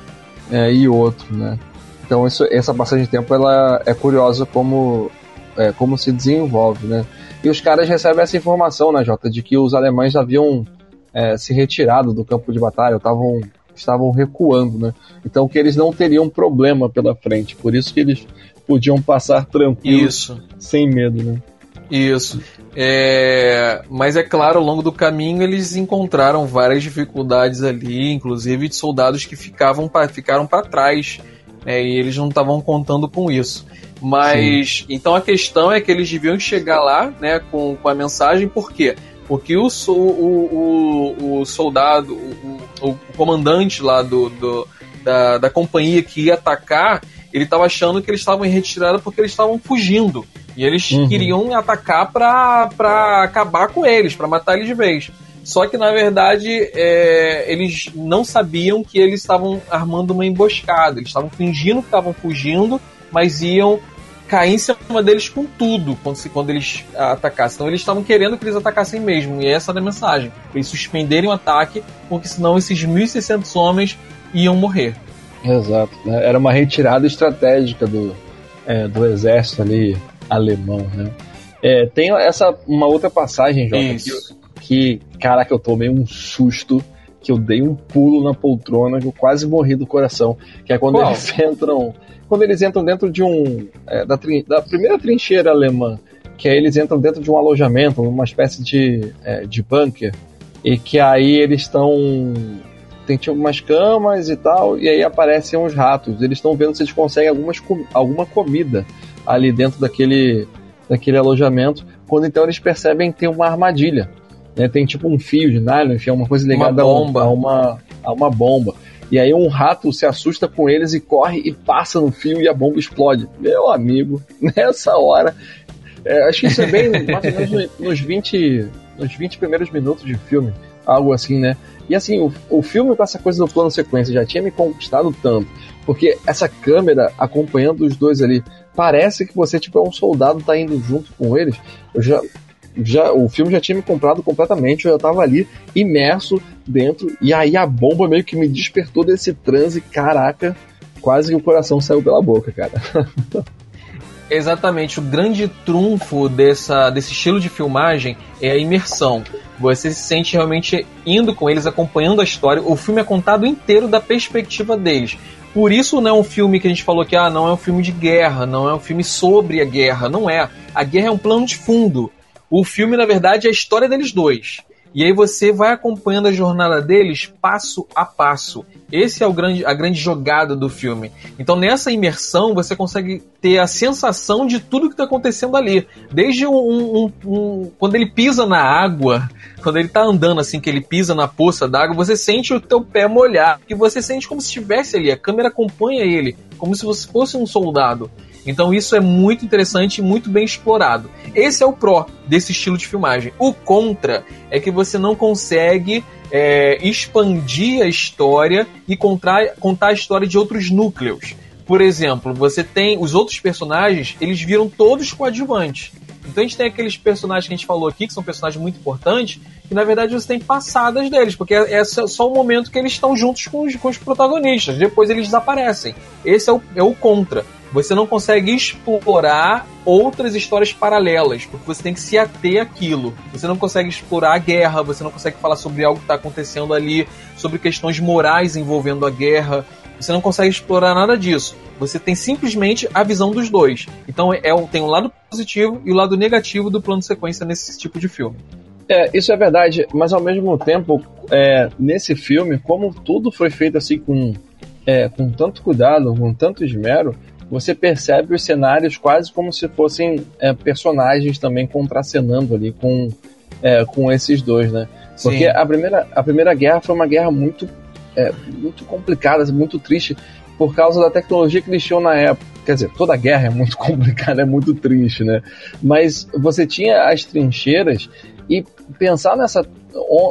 é, e outro, né? Então isso, essa passagem de tempo ela é curiosa como, é, como se desenvolve, né? E os caras recebem essa informação, né, Jota, de que os alemães haviam é, se retirado do campo de batalha, estavam estavam recuando, né? Então que eles não teriam problema pela frente, por isso que eles podiam passar tranquilos, isso. sem medo, né? Isso. É, mas é claro, ao longo do caminho eles encontraram várias dificuldades ali, inclusive de soldados que ficavam pra, ficaram para trás é, e eles não estavam contando com isso. Mas Sim. então a questão é que eles deviam chegar lá, né, com, com a mensagem, por quê? Porque o, o, o, o soldado, o, o, comandante lá do, do da, da companhia que ia atacar, ele estava achando que eles estavam em retirada porque eles estavam fugindo. E eles uhum. queriam atacar para acabar com eles, para matar eles de vez. Só que na verdade é, eles não sabiam que eles estavam armando uma emboscada. Eles estavam fingindo que estavam fugindo, mas iam cair em cima deles com tudo quando, se, quando eles atacassem. Então eles estavam querendo que eles atacassem mesmo. E essa era a mensagem. Eles suspenderem o ataque, porque senão esses 1.600 homens iam morrer. Exato. Né? Era uma retirada estratégica do, é, do exército ali alemão, né? É, tem essa uma outra passagem, Jota, que, que, caraca, eu tomei um susto, que eu dei um pulo na poltrona, que eu quase morri do coração, que é quando Qual? eles entram, quando eles entram dentro de um é, da, da, primeira trincheira alemã, que aí eles entram dentro de um alojamento, uma espécie de, é, de bunker, e que aí eles estão tem tipo umas camas e tal, e aí aparecem uns ratos. Eles estão vendo se eles conseguem algumas, alguma comida ali dentro daquele, daquele alojamento. Quando então eles percebem que tem uma armadilha. Né? Tem tipo um fio de nylon, enfim, é uma coisa ligada uma bomba. A, uma, a uma bomba. E aí um rato se assusta com eles e corre e passa no fio e a bomba explode. Meu amigo, nessa hora. É, acho que isso é bem mais ou menos nos 20, nos 20 primeiros minutos de filme. Algo assim, né? E assim, o, o filme com essa coisa do plano sequência já tinha me conquistado tanto. Porque essa câmera acompanhando os dois ali, parece que você tipo é um soldado tá indo junto com eles. Eu já já o filme já tinha me comprado completamente, eu já tava ali imerso dentro e aí a bomba meio que me despertou desse transe, caraca, quase que o coração saiu pela boca, cara. Exatamente, o grande trunfo dessa, desse estilo de filmagem é a imersão. Você se sente realmente indo com eles, acompanhando a história. O filme é contado inteiro da perspectiva deles. Por isso não é um filme que a gente falou que ah, não é um filme de guerra, não é um filme sobre a guerra. Não é. A guerra é um plano de fundo. O filme, na verdade, é a história deles dois. E aí você vai acompanhando a jornada deles passo a passo. Esse é o grande, a grande jogada do filme. Então nessa imersão você consegue ter a sensação de tudo que está acontecendo ali. Desde um, um, um, quando ele pisa na água, quando ele está andando assim, que ele pisa na poça d'água, você sente o teu pé molhar, que você sente como se estivesse ali. A câmera acompanha ele, como se você fosse um soldado. Então isso é muito interessante e muito bem explorado. Esse é o pró desse estilo de filmagem. O contra é que você não consegue é, expandir a história e contar, contar a história de outros núcleos. Por exemplo, você tem os outros personagens, eles viram todos coadjuvantes. Então a gente tem aqueles personagens que a gente falou aqui, que são personagens muito importantes, que na verdade você tem passadas deles, porque é, é só o momento que eles estão juntos com os, com os protagonistas, depois eles desaparecem. Esse é o, é o contra você não consegue explorar outras histórias paralelas, porque você tem que se ater àquilo. Você não consegue explorar a guerra, você não consegue falar sobre algo que está acontecendo ali, sobre questões morais envolvendo a guerra. Você não consegue explorar nada disso. Você tem simplesmente a visão dos dois. Então é, tem um lado positivo e o um lado negativo do plano de sequência nesse tipo de filme. É, isso é verdade, mas ao mesmo tempo, é, nesse filme, como tudo foi feito assim com, é, com tanto cuidado, com tanto esmero, você percebe os cenários quase como se fossem é, personagens também contracenando ali com, é, com esses dois, né? Porque a primeira, a primeira guerra foi uma guerra muito, é, muito complicada, muito triste, por causa da tecnologia que eles tinham na época. Quer dizer, toda guerra é muito complicada, é muito triste, né? Mas você tinha as trincheiras e pensar nessa,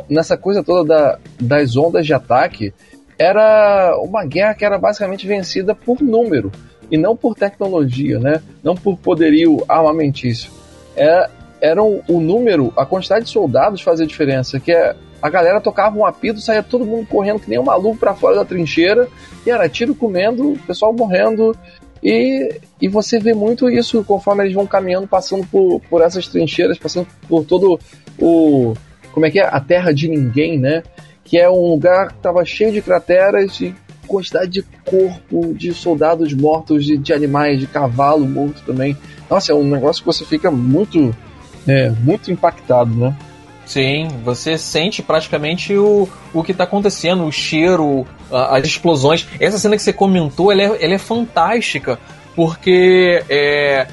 nessa coisa toda da, das ondas de ataque era uma guerra que era basicamente vencida por número e não por tecnologia, né? Não por poderio armamentício. É, era o, o número, a quantidade de soldados fazia diferença, que é a galera tocava um apito, saía todo mundo correndo que nem um maluco para fora da trincheira, e era tiro comendo, o pessoal morrendo, e, e você vê muito isso conforme eles vão caminhando, passando por, por essas trincheiras, passando por todo o. Como é que é? A terra de ninguém, né? Que é um lugar que estava cheio de crateras e quantidade de corpo de soldados mortos, de, de animais, de cavalo morto também. Nossa, é um negócio que você fica muito, é, muito impactado, né? Sim, você sente praticamente o, o que está acontecendo, o cheiro, as explosões. Essa cena que você comentou, ela é, ela é fantástica, porque é,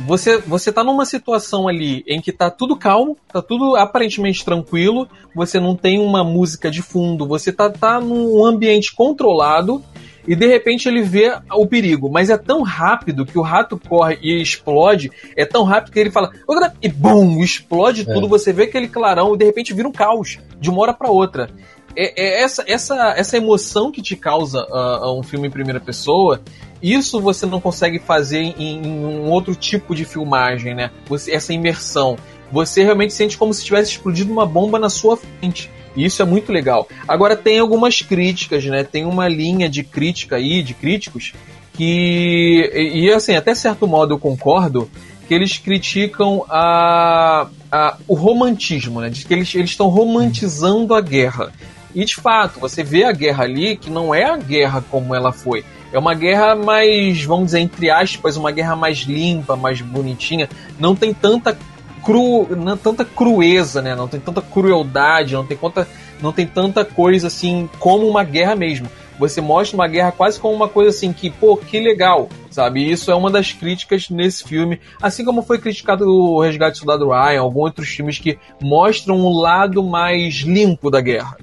você, você tá numa situação ali em que tá tudo calmo, tá tudo aparentemente tranquilo, você não tem uma música de fundo, você tá, tá num ambiente controlado e de repente ele vê o perigo, mas é tão rápido que o rato corre e explode, é tão rápido que ele fala e bum, explode é. tudo, você vê aquele clarão e de repente vira um caos de uma hora para outra. É, é, essa, essa, essa emoção que te causa uh, um filme em primeira pessoa, isso você não consegue fazer em, em um outro tipo de filmagem, né? Você, essa imersão. Você realmente sente como se tivesse explodido uma bomba na sua frente. E isso é muito legal. Agora tem algumas críticas, né? Tem uma linha de crítica aí, de críticos, que. E, e assim, até certo modo eu concordo, que eles criticam a, a, o romantismo, né? De que eles estão romantizando a guerra. E de fato, você vê a guerra ali que não é a guerra como ela foi. É uma guerra mais, vamos dizer, entre aspas, uma guerra mais limpa, mais bonitinha. Não tem tanta cru, não, tanta crueza, né? Não tem tanta crueldade, não tem, tanta, não tem tanta coisa assim como uma guerra mesmo. Você mostra uma guerra quase como uma coisa assim que, pô, que legal, sabe? Isso é uma das críticas nesse filme, assim como foi criticado o Resgate do Soldado Ryan, alguns outros filmes que mostram um lado mais limpo da guerra.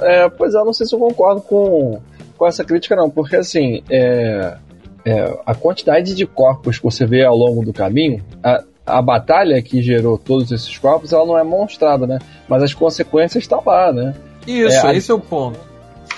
É, pois é, eu não sei se eu concordo com, com essa crítica, não, porque assim, é, é, a quantidade de corpos que você vê ao longo do caminho, a, a batalha que gerou todos esses corpos, ela não é mostrada, né? Mas as consequências estão lá, né? Isso, é, esse a... é o ponto.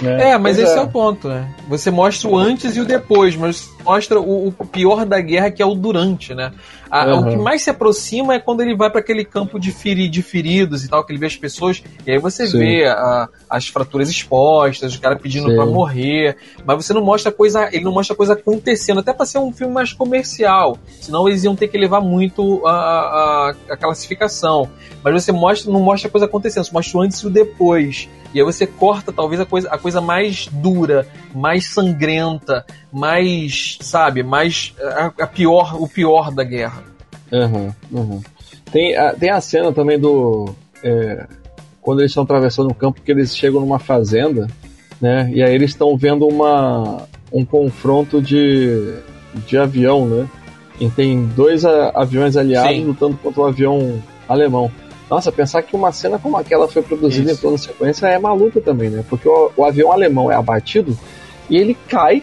É, é mas esse é. é. o ponto, né? Você mostra o antes e o depois, mas mostra o, o pior da guerra, que é o durante, né? A, uhum. O que mais se aproxima é quando ele vai para aquele campo de, feri, de feridos e tal, que ele vê as pessoas, e aí você Sim. vê a, as fraturas expostas, os caras pedindo para morrer, mas você não mostra coisa, ele não mostra coisa acontecendo, até para ser um filme mais comercial, senão eles iam ter que levar muito a, a, a classificação. Mas você mostra, não mostra a coisa acontecendo, você mostra o antes e o depois. E aí você corta talvez a coisa, a coisa mais dura, mais sangrenta, mais, sabe, mais a, a pior, o pior da guerra. Uhum, uhum. Tem, a, tem a cena também do. É, quando eles estão atravessando o campo, que eles chegam numa fazenda, né? E aí eles estão vendo uma, um confronto de, de avião, né? E tem dois a, aviões aliados Sim. lutando contra o um avião alemão. Nossa, pensar que uma cena como aquela foi produzida Isso. em toda sequência é maluca também, né? Porque o, o avião alemão é abatido e ele cai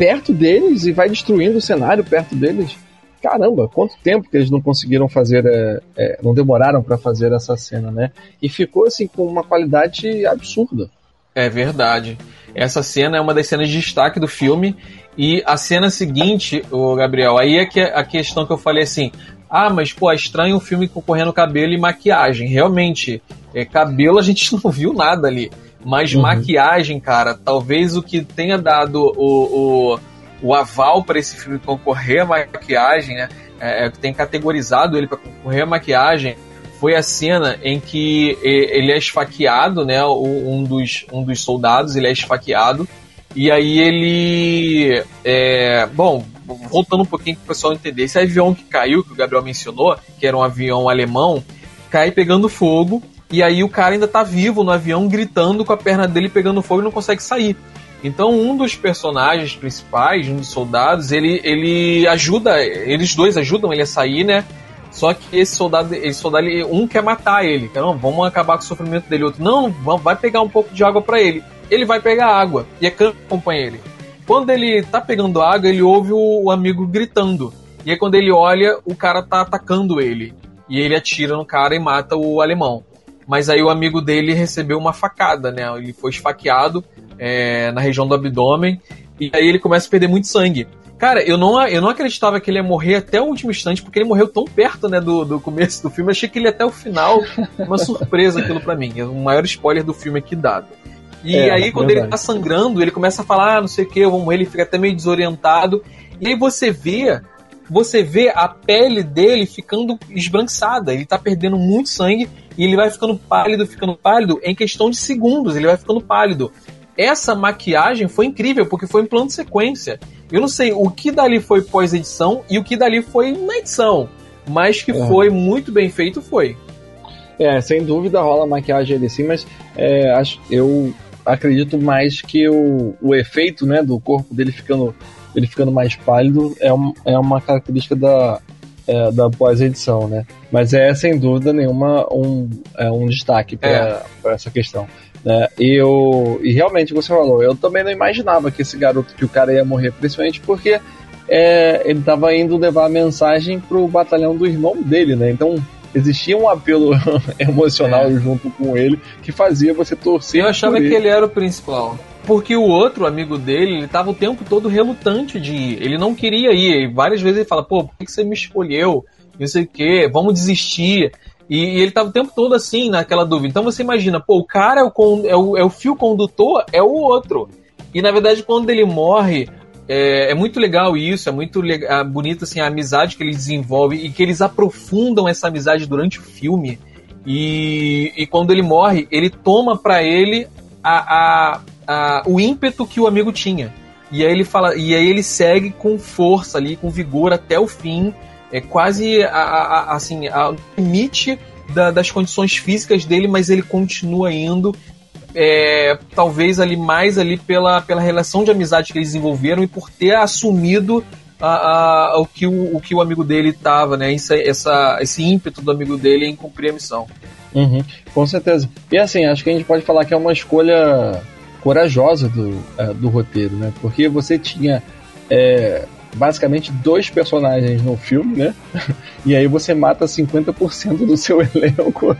perto deles e vai destruindo o cenário perto deles. Caramba, quanto tempo que eles não conseguiram fazer, é, é, não demoraram para fazer essa cena, né? E ficou assim com uma qualidade absurda. É verdade. Essa cena é uma das cenas de destaque do filme. E a cena seguinte, o Gabriel, aí é que é a questão que eu falei assim: ah, mas pô, é estranho o filme concorrendo cabelo e maquiagem. Realmente, é, cabelo a gente não viu nada ali. Mas uhum. maquiagem, cara, talvez o que tenha dado o, o, o aval para esse filme concorrer à maquiagem, né? É, é, tem categorizado ele para concorrer à maquiagem foi a cena em que ele é esfaqueado, né? Um dos, um dos soldados ele é esfaqueado e aí ele é, bom voltando um pouquinho para o pessoal entender esse avião que caiu que o Gabriel mencionou que era um avião alemão cai pegando fogo e aí o cara ainda tá vivo no avião, gritando com a perna dele pegando fogo e não consegue sair. Então um dos personagens principais, um dos soldados, ele, ele ajuda, eles dois ajudam ele a sair, né? Só que esse soldado, esse soldado, um quer matar ele. Não, vamos acabar com o sofrimento dele. Outro, não, vai pegar um pouco de água para ele. Ele vai pegar água e acompanha ele. Quando ele tá pegando água, ele ouve o, o amigo gritando. E aí quando ele olha, o cara tá atacando ele. E ele atira no cara e mata o alemão mas aí o amigo dele recebeu uma facada, né? Ele foi esfaqueado é, na região do abdômen e aí ele começa a perder muito sangue. Cara, eu não, eu não acreditava que ele ia morrer até o último instante, porque ele morreu tão perto, né, do, do começo do filme. Eu achei que ele ia até o final. Uma surpresa aquilo para mim. É o maior spoiler do filme aqui dado. E é, aí, quando verdade. ele tá sangrando, ele começa a falar, ah, não sei o que, eu vou morrer, ele fica até meio desorientado. E aí você vê você vê a pele dele ficando esbranquiçada, ele tá perdendo muito sangue e ele vai ficando pálido, ficando pálido em questão de segundos, ele vai ficando pálido. Essa maquiagem foi incrível porque foi em plano de sequência. Eu não sei o que dali foi pós-edição e o que dali foi na edição, mas que é. foi muito bem feito foi. É, sem dúvida rola maquiagem ali sim, mas é, acho, eu acredito mais que o, o efeito né, do corpo dele ficando ele ficando mais pálido é, um, é uma característica da, é, da pós-edição, né? Mas é sem dúvida nenhuma um, é um destaque para é. essa questão. Né? E, eu, e realmente você falou, eu também não imaginava que esse garoto, que o cara ia morrer, principalmente porque é, ele estava indo levar a mensagem pro batalhão do irmão dele, né? Então existia um apelo emocional é. junto com ele que fazia você torcer. Eu achava que ele era o principal. Porque o outro amigo dele, ele tava o tempo todo relutante de ir. Ele não queria ir. E várias vezes ele fala, pô, por que você me escolheu? Não sei o quê, vamos desistir. E, e ele tava o tempo todo assim, naquela dúvida. Então você imagina, pô, o cara é o, é o, é o fio condutor, é o outro. E na verdade, quando ele morre, é, é, muito legal isso, é muito legal, bonito assim, a amizade que eles desenvolvem e que eles aprofundam essa amizade durante o filme. E, e quando ele morre, ele toma para ele a, a, a, o ímpeto que o amigo tinha. E aí ele fala, e aí ele segue com força ali, com vigor até o fim, é quase a, a, assim, ao limite da, das condições físicas dele, mas ele continua indo é, talvez ali mais ali pela, pela relação de amizade que eles desenvolveram e por ter assumido a, a, o, que o, o que o amigo dele estava, né? Essa, essa, esse ímpeto do amigo dele em cumprir a missão. Uhum, com certeza. E assim, acho que a gente pode falar que é uma escolha corajosa do, é, do roteiro, né? Porque você tinha é, basicamente dois personagens no filme, né? E aí você mata 50% do seu elenco.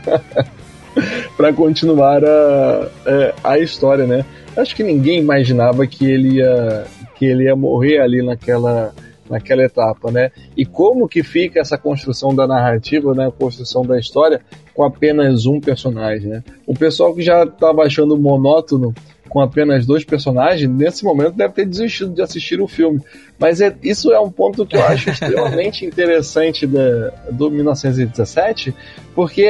para continuar a, é, a história, né? Acho que ninguém imaginava que ele ia, que ele ia morrer ali naquela, naquela etapa, né? E como que fica essa construção da narrativa, né? A construção da história com apenas um personagem, né? O pessoal que já estava achando monótono com apenas dois personagens, nesse momento deve ter desistido de assistir o filme. Mas é, isso é um ponto que eu acho extremamente interessante da, do 1917, porque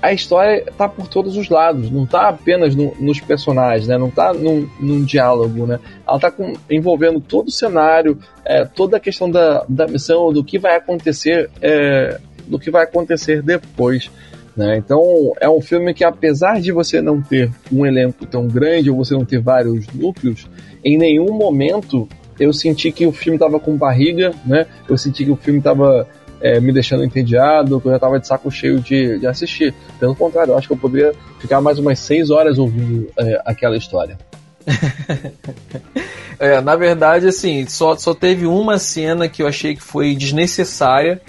a história está por todos os lados, não está apenas no, nos personagens, né? não está num, num, diálogo. Né? Ela está envolvendo todo o cenário, é, toda a questão da, da missão, do que vai acontecer, é, do que vai acontecer depois. Né? Então é um filme que, apesar de você não ter um elenco tão grande ou você não ter vários núcleos, em nenhum momento eu senti que o filme estava com barriga, né? Eu senti que o filme estava é, me deixando entediado, que eu já tava de saco cheio de, de assistir. Pelo contrário, eu acho que eu poderia ficar mais umas seis horas ouvindo é, aquela história. é, na verdade, assim, só, só teve uma cena que eu achei que foi desnecessária,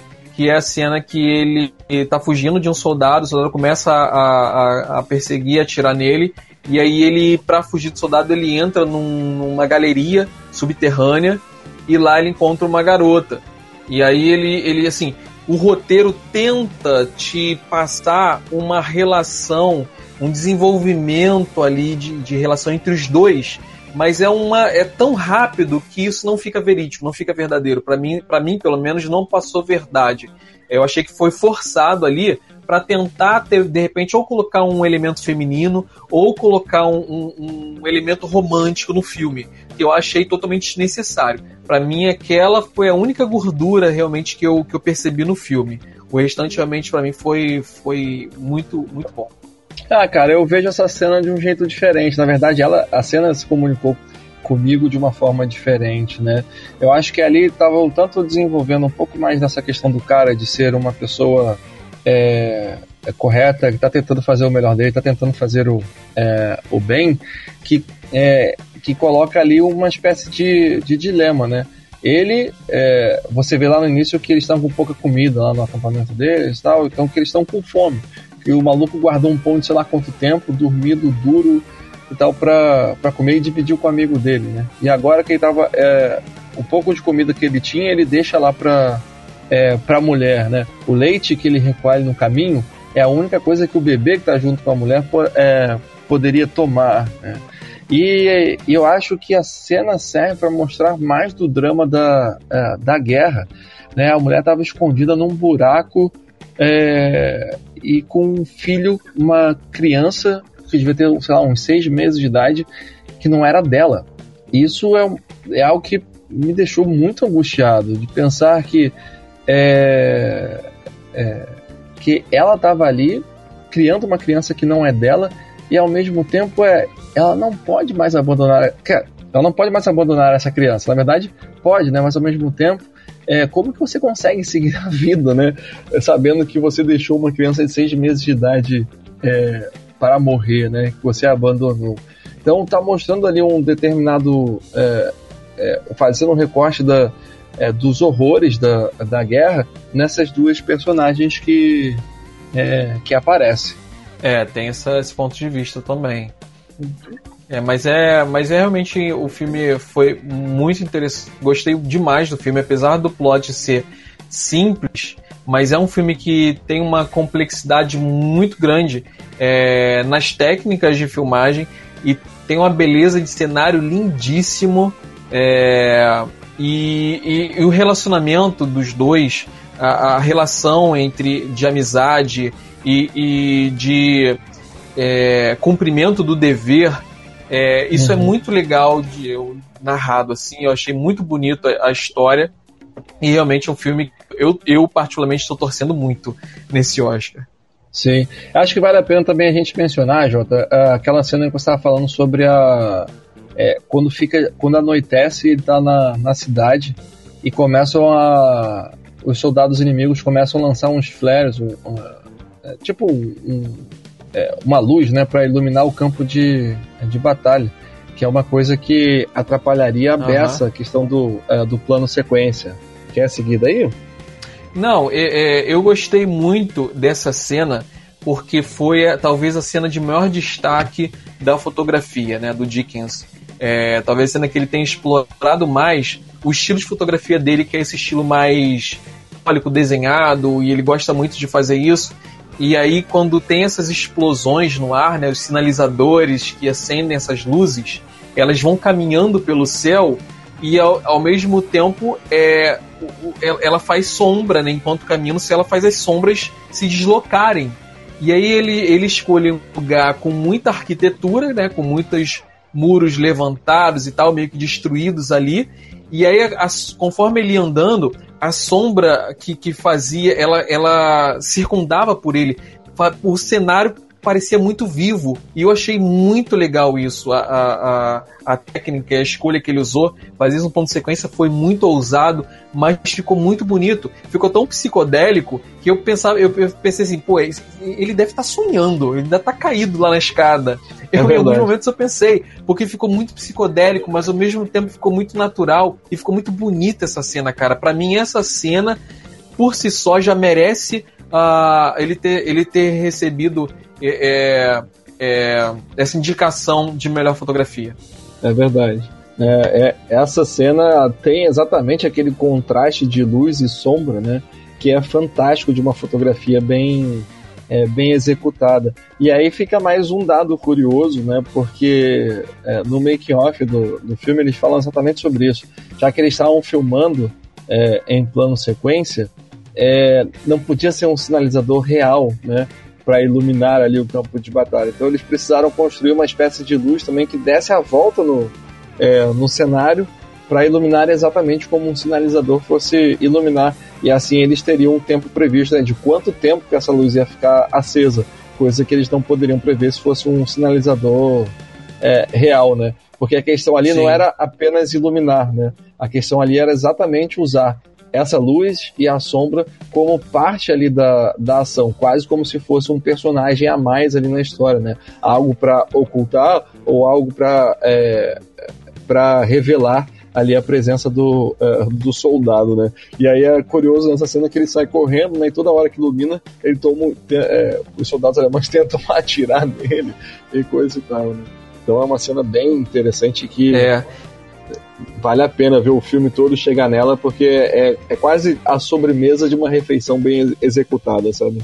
que é a cena que ele, ele tá fugindo de um soldado, o soldado começa a, a, a perseguir, a atirar nele, e aí ele, para fugir do soldado, ele entra num, numa galeria subterrânea, e lá ele encontra uma garota. E aí ele, ele assim, o roteiro tenta te passar uma relação, um desenvolvimento ali de, de relação entre os dois, mas é uma é tão rápido que isso não fica verídico, não fica verdadeiro. Para mim, para mim pelo menos não passou verdade. Eu achei que foi forçado ali para tentar ter, de repente, ou colocar um elemento feminino ou colocar um, um, um elemento romântico no filme, que eu achei totalmente desnecessário. Para mim, aquela foi a única gordura realmente que eu, que eu percebi no filme. O restante, realmente, para mim, foi, foi muito, muito bom. Ah, cara, eu vejo essa cena de um jeito diferente. Na verdade, ela, a cena se comunicou comigo de uma forma diferente, né? Eu acho que ali estava tanto desenvolvendo um pouco mais dessa questão do cara de ser uma pessoa é, é correta, que está tentando fazer o melhor dele, está tentando fazer o, é, o bem, que, é, que coloca ali uma espécie de, de dilema, né? Ele, é, você vê lá no início que eles estão com pouca comida lá no acampamento deles e tal, então que eles estão com fome. Que o maluco guardou um pão de sei lá quanto tempo, dormido, duro e tal, pra, pra comer e dividiu com o amigo dele, né? E agora que ele tava. É, o pouco de comida que ele tinha, ele deixa lá pra, é, para a mulher, né? O leite que ele recolhe no caminho é a única coisa que o bebê que está junto com a mulher é, poderia tomar. Né? E, e, eu acho que a cena serve para mostrar mais do drama da, é, da guerra. Né? A mulher estava escondida num buraco é, e com um filho, uma criança que devia ter, sei lá, uns seis meses de idade, que não era dela. Isso é, é algo que me deixou muito angustiado de pensar que é, é, que ela estava ali criando uma criança que não é dela e ao mesmo tempo é, ela não pode mais abandonar, ela não pode mais abandonar essa criança. Na verdade, pode, né? Mas ao mesmo tempo, é, como que você consegue seguir a vida, né? Sabendo que você deixou uma criança de seis meses de idade é, para morrer, né? Que você abandonou. Então tá mostrando ali um determinado. É, é, fazendo um recorte da, é, dos horrores da, da guerra nessas duas personagens que, é, que aparecem. É, tem essa, esse ponto de vista também. É, mas é, mas é realmente o filme foi muito interessante. Gostei demais do filme, apesar do plot ser simples, mas é um filme que tem uma complexidade muito grande é, nas técnicas de filmagem e tem uma beleza de cenário lindíssimo. É, e, e, e, o relacionamento dos dois, a, a, relação entre de amizade e, e de é, cumprimento do dever, é, isso é uhum. é muito legal de eu narrado assim. Eu achei muito bonito a, a história e realmente é um filme eu, eu particularmente estou torcendo muito nesse Oscar. Sim. Acho que vale a pena também a gente mencionar, Jota, aquela cena que você estava falando sobre a. É, quando fica. Quando anoitece e está na, na cidade e começam a. Os soldados inimigos começam a lançar uns flares, um, um, é, tipo um, é, uma luz, né, para iluminar o campo de, de batalha, que é uma coisa que atrapalharia a beça, a questão do, é, do plano sequência. Quer seguir daí? Não, é, é, eu gostei muito dessa cena porque foi é, talvez a cena de maior destaque da fotografia, né, do Dickens. É, talvez a cena que ele tenha explorado mais o estilo de fotografia dele, que é esse estilo mais desenhado, e ele gosta muito de fazer isso. E aí, quando tem essas explosões no ar, né, os sinalizadores que acendem essas luzes, elas vão caminhando pelo céu e ao, ao mesmo tempo é, ela faz sombra, né? Enquanto caminhando, se ela faz as sombras se deslocarem. E aí ele, ele escolhe um lugar com muita arquitetura, né? Com muitos muros levantados e tal, meio que destruídos ali. E aí, conforme ele andando, a sombra que, que fazia, ela, ela circundava por ele. O cenário parecia muito vivo. E eu achei muito legal isso. A, a, a, técnica, a escolha que ele usou, fazer isso um ponto de sequência foi muito ousado, mas ficou muito bonito. Ficou tão psicodélico que eu pensava, eu pensei assim, pô, ele deve estar tá sonhando, ele ainda tá caído lá na escada. É eu, em alguns momentos eu pensei, porque ficou muito psicodélico, mas ao mesmo tempo ficou muito natural e ficou muito bonita essa cena, cara. Para mim, essa cena, por si só, já merece uh, ele, ter, ele ter recebido é, é, essa indicação de melhor fotografia. É verdade. É, é, essa cena tem exatamente aquele contraste de luz e sombra, né? Que é fantástico de uma fotografia bem, é, bem executada. E aí fica mais um dado curioso, né? Porque é, no make-off do, do filme eles falam exatamente sobre isso. Já que eles estavam filmando é, em plano sequência, é, não podia ser um sinalizador real, né? Para iluminar ali o campo de batalha. Então eles precisaram construir uma espécie de luz também que desse a volta no, é, no cenário para iluminar exatamente como um sinalizador fosse iluminar. E assim eles teriam um tempo previsto né, de quanto tempo que essa luz ia ficar acesa, coisa que eles não poderiam prever se fosse um sinalizador é, real, né? Porque a questão ali Sim. não era apenas iluminar, né? A questão ali era exatamente usar essa luz e a sombra como parte ali da, da ação, quase como se fosse um personagem a mais ali na história, né? Algo para ocultar ou algo para é, para revelar ali a presença do, uh, do soldado, né? E aí é curioso nessa cena que ele sai correndo, né? E toda hora que ilumina, ele toma. É, os soldados alemães tentam atirar nele e coisa e tal, né? Então é uma cena bem interessante que. É vale a pena ver o filme todo chegar nela, porque é, é quase a sobremesa de uma refeição bem executada, sabe?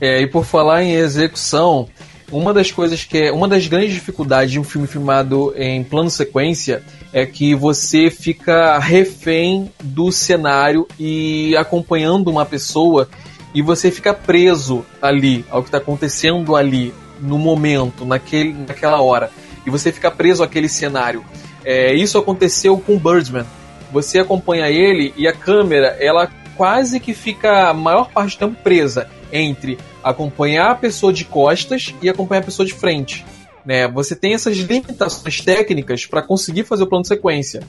É, e por falar em execução, uma das coisas que é. Uma das grandes dificuldades de um filme filmado em plano sequência é que você fica refém do cenário e acompanhando uma pessoa e você fica preso ali ao que está acontecendo ali no momento, naquele, naquela hora. E você fica preso àquele cenário. É, isso aconteceu com Birdman. Você acompanha ele e a câmera, ela quase que fica a maior parte do tempo presa entre acompanhar a pessoa de costas e acompanhar a pessoa de frente. Né? Você tem essas limitações técnicas para conseguir fazer o plano de sequência.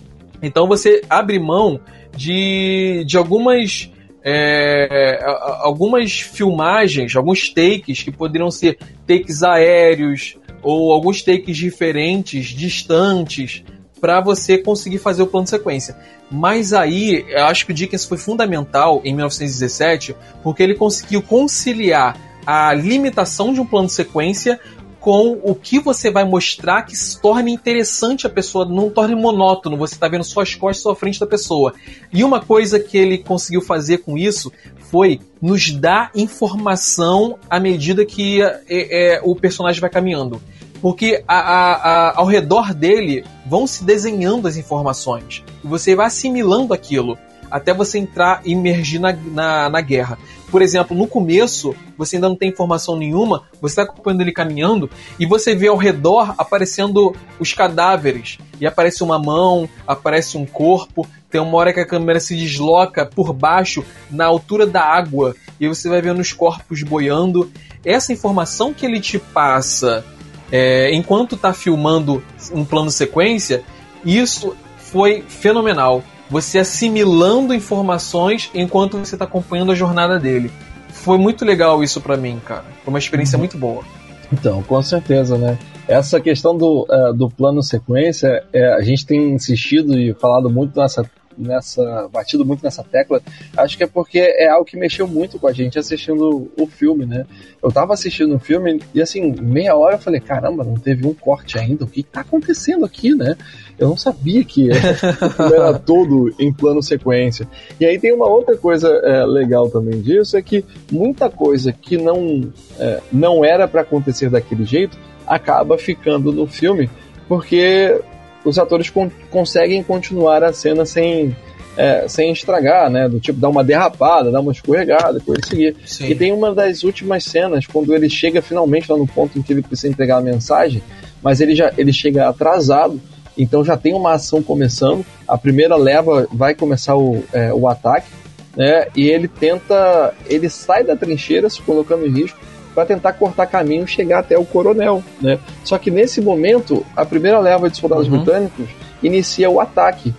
Então você abre mão de, de algumas é, algumas filmagens, alguns takes que poderiam ser takes aéreos ou alguns takes diferentes, distantes, para você conseguir fazer o plano de sequência. Mas aí, eu acho que o Dickens foi fundamental em 1917, porque ele conseguiu conciliar a limitação de um plano de sequência com o que você vai mostrar que se torne interessante a pessoa, não torne monótono, você está vendo só as costas só a frente da pessoa. E uma coisa que ele conseguiu fazer com isso foi nos dar informação à medida que é, é, o personagem vai caminhando. Porque a, a, a, ao redor dele vão se desenhando as informações. E você vai assimilando aquilo até você entrar e emergir na, na, na guerra. Por exemplo, no começo, você ainda não tem informação nenhuma, você está acompanhando ele caminhando e você vê ao redor aparecendo os cadáveres. E aparece uma mão, aparece um corpo, tem uma hora que a câmera se desloca por baixo, na altura da água, e você vai vendo os corpos boiando. Essa informação que ele te passa é, enquanto está filmando um plano sequência, isso foi fenomenal você assimilando informações enquanto você está acompanhando a jornada dele. Foi muito legal isso para mim, cara. Foi uma experiência uhum. muito boa. Então, com certeza, né? Essa questão do, uh, do plano sequência, é, a gente tem insistido e falado muito nessa nessa batido muito nessa tecla, acho que é porque é algo que mexeu muito com a gente assistindo o filme, né? Eu tava assistindo o filme e assim, meia hora eu falei, caramba, não teve um corte ainda, o que tá acontecendo aqui, né? Eu não sabia que era todo em plano sequência. E aí tem uma outra coisa é, legal também disso, é que muita coisa que não, é, não era para acontecer daquele jeito acaba ficando no filme, porque os atores con conseguem continuar a cena sem, é, sem estragar, né? Do tipo, dar uma derrapada, dar uma escorregada, coisa assim. Sim. E tem uma das últimas cenas, quando ele chega finalmente lá no ponto em que ele precisa entregar a mensagem, mas ele já ele chega atrasado, então já tem uma ação começando. A primeira leva vai começar o, é, o ataque, né? E ele tenta. Ele sai da trincheira, se colocando em risco, para tentar cortar caminho e chegar até o coronel, né? Só que nesse momento, a primeira leva de soldados uhum. britânicos inicia o ataque.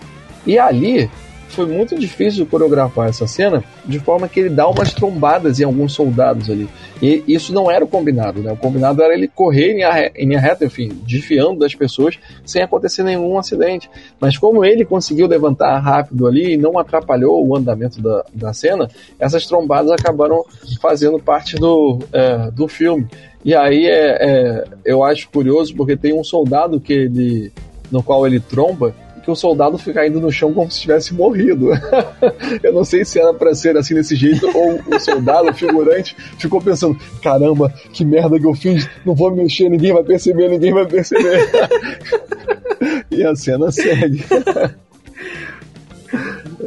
E ali foi muito difícil coreografar essa cena de forma que ele dá umas trombadas em alguns soldados ali. E isso não era o combinado, né? O combinado era ele correr em linha, em reta, enfim, desfiando das pessoas sem acontecer nenhum acidente. Mas como ele conseguiu levantar rápido ali e não atrapalhou o andamento da, da cena, essas trombadas acabaram fazendo parte do, é, do filme. E aí é, é, eu acho curioso porque tem um soldado que ele no qual ele tromba que o soldado fica indo no chão como se tivesse morrido. eu não sei se era para ser assim desse jeito ou o soldado, o figurante, ficou pensando: caramba, que merda que eu fiz, não vou me mexer, ninguém vai perceber, ninguém vai perceber. e a cena segue.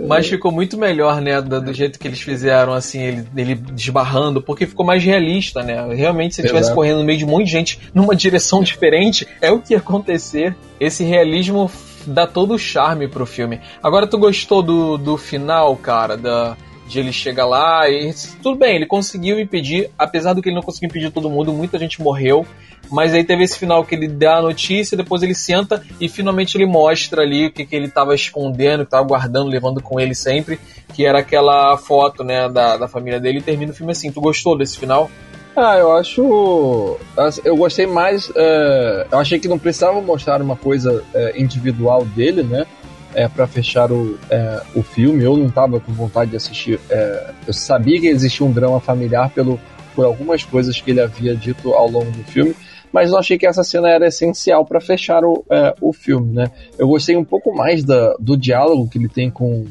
Mas ficou muito melhor, né? Do, do, jeito que eles fizeram, assim, ele, ele desbarrando, porque ficou mais realista, né? Realmente, se ele estivesse correndo no meio de um monte de gente numa direção diferente, é o que ia acontecer. Esse realismo dá todo o charme pro filme. Agora, tu gostou do, do final, cara? Da, de ele chegar lá e. Tudo bem, ele conseguiu impedir, apesar do que ele não conseguiu impedir todo mundo, muita gente morreu. Mas aí teve esse final que ele dá a notícia, depois ele senta e finalmente ele mostra ali o que, que ele estava escondendo, que estava guardando, levando com ele sempre, que era aquela foto, né, da, da família dele e termina o filme assim. Tu gostou desse final? Ah, eu acho. Eu gostei mais. Uh, eu achei que não precisava mostrar uma coisa uh, individual dele, né? É, para fechar o, é, o filme. Eu não tava com vontade de assistir. É, eu sabia que existia um drama familiar pelo, por algumas coisas que ele havia dito ao longo do filme, mas eu achei que essa cena era essencial para fechar o, é, o filme, né? Eu gostei um pouco mais da, do diálogo que ele tem com,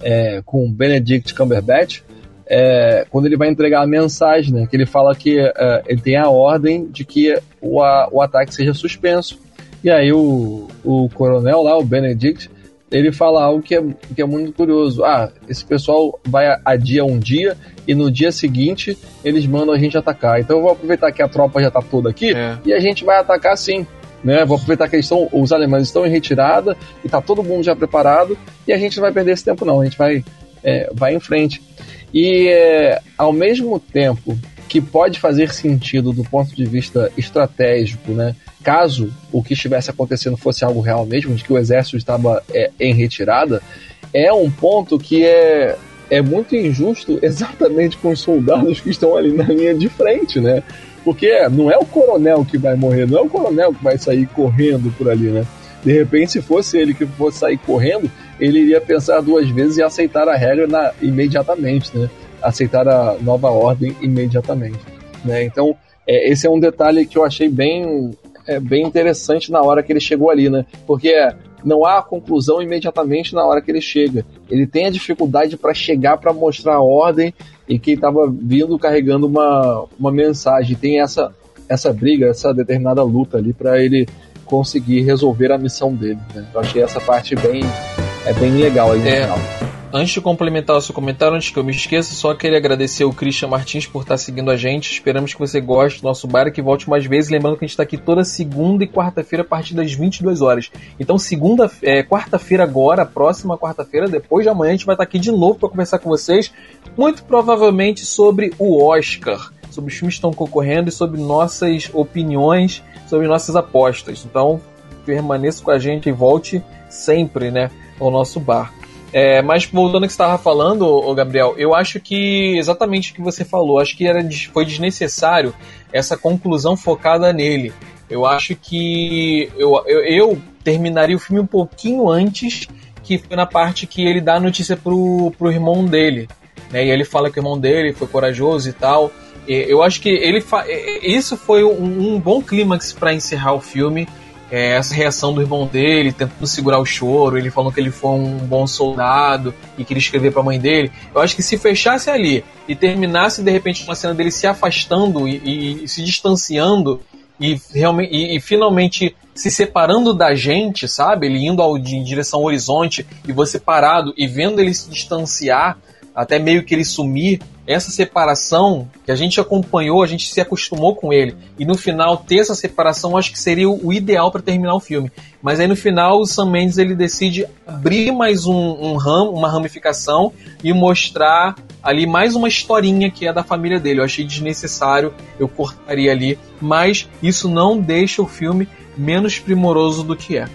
é, com Benedict Cumberbatch, é, quando ele vai entregar a mensagem, né, que ele fala que é, ele tem a ordem de que o, a, o ataque seja suspenso. E aí o, o coronel lá, o Benedict, ele fala algo que é, que é muito curioso. Ah, esse pessoal vai adiar um dia e no dia seguinte eles mandam a gente atacar. Então eu vou aproveitar que a tropa já está toda aqui é. e a gente vai atacar sim. Né? Vou aproveitar que estão, os alemães estão em retirada e está todo mundo já preparado e a gente não vai perder esse tempo não, a gente vai, é, vai em frente. E é, ao mesmo tempo que pode fazer sentido do ponto de vista estratégico, né? Caso o que estivesse acontecendo fosse algo real mesmo, de que o exército estava é, em retirada, é um ponto que é é muito injusto exatamente com os soldados que estão ali na linha de frente, né? Porque não é o coronel que vai morrer, não é o coronel que vai sair correndo por ali, né? De repente, se fosse ele que fosse sair correndo, ele iria pensar duas vezes e aceitar a regra na, imediatamente, né? Aceitar a nova ordem imediatamente, né? Então, é, esse é um detalhe que eu achei bem, é, bem interessante na hora que ele chegou ali, né? Porque não há conclusão imediatamente na hora que ele chega. Ele tem a dificuldade para chegar para mostrar a ordem e quem estava vindo carregando uma, uma mensagem. Tem essa, essa briga, essa determinada luta ali para ele conseguir resolver a missão dele. Né? Eu achei essa parte bem, é bem legal aí no é. final. Antes de complementar o seu comentário, antes que eu me esqueça, só queria agradecer o Christian Martins por estar seguindo a gente. Esperamos que você goste do nosso bar e que volte mais vezes. Lembrando que a gente está aqui toda segunda e quarta-feira a partir das 22 horas. Então, segunda, é, quarta-feira agora, próxima quarta-feira, depois de amanhã, a gente vai estar aqui de novo para conversar com vocês, muito provavelmente sobre o Oscar, sobre os filmes que estão concorrendo e sobre nossas opiniões, sobre nossas apostas. Então, permaneça com a gente e volte sempre, né, ao nosso bar. É, mas voltando ao que você estava falando, ô, Gabriel, eu acho que exatamente o que você falou, acho que era, foi desnecessário essa conclusão focada nele. Eu acho que eu, eu, eu terminaria o filme um pouquinho antes, que foi na parte que ele dá a notícia pro, pro irmão dele. Né? E ele fala que o irmão dele foi corajoso e tal. E eu acho que ele isso foi um, um bom clímax para encerrar o filme é, essa reação do irmão dele, tentando segurar o choro, ele falando que ele foi um bom soldado e queria escrever para a mãe dele. Eu acho que se fechasse ali e terminasse de repente uma cena dele se afastando e, e, e se distanciando e, realmente, e, e, finalmente se separando da gente, sabe? Ele indo ao, em direção ao horizonte e você parado e vendo ele se distanciar até meio que ele sumir, essa separação que a gente acompanhou, a gente se acostumou com ele, e no final ter essa separação acho que seria o ideal para terminar o filme. Mas aí no final o Sam Mendes ele decide abrir mais um, um ram, uma ramificação e mostrar ali mais uma historinha que é da família dele. Eu achei desnecessário, eu cortaria ali, mas isso não deixa o filme menos primoroso do que é.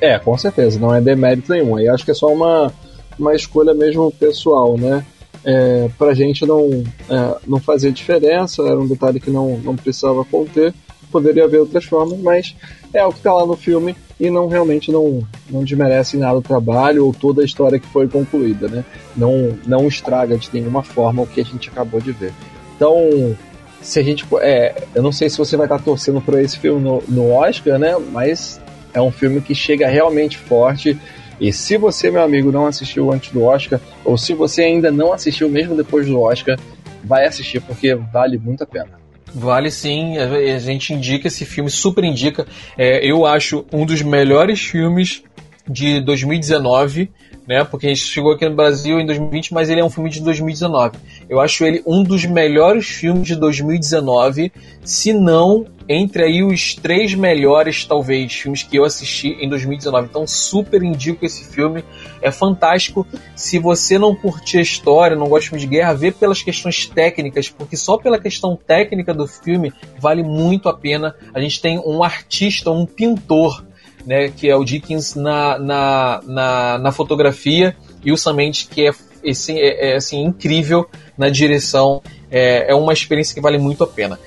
É, com certeza, não é demérito nenhum. Aí acho que é só uma uma escolha mesmo pessoal, né? É, pra gente não, é, não fazia diferença, era um detalhe que não, não precisava conter, poderia haver outras formas, mas é o que está lá no filme e não realmente não, não desmerece nada o trabalho ou toda a história que foi concluída, né? Não, não estraga de nenhuma forma o que a gente acabou de ver. Então, se a gente. É, eu não sei se você vai estar torcendo por esse filme no, no Oscar, né? Mas é um filme que chega realmente forte e se você, meu amigo, não assistiu antes do Oscar, ou se você ainda não assistiu mesmo depois do Oscar, vai assistir porque vale muito a pena. Vale sim, a gente indica esse filme, super indica. É, eu acho um dos melhores filmes de 2019 né? Porque a gente chegou aqui no Brasil em 2020, mas ele é um filme de 2019. Eu acho ele um dos melhores filmes de 2019, se não entre aí os três melhores, talvez, filmes que eu assisti em 2019. Então, super indico esse filme. É fantástico. Se você não curtir a história, não gosta de filme de guerra, vê pelas questões técnicas, porque só pela questão técnica do filme vale muito a pena. A gente tem um artista, um pintor né, que é o Dickens na, na, na, na fotografia e o Sam Mendes que é, esse, é, é assim, incrível na direção. É, é uma experiência que vale muito a pena.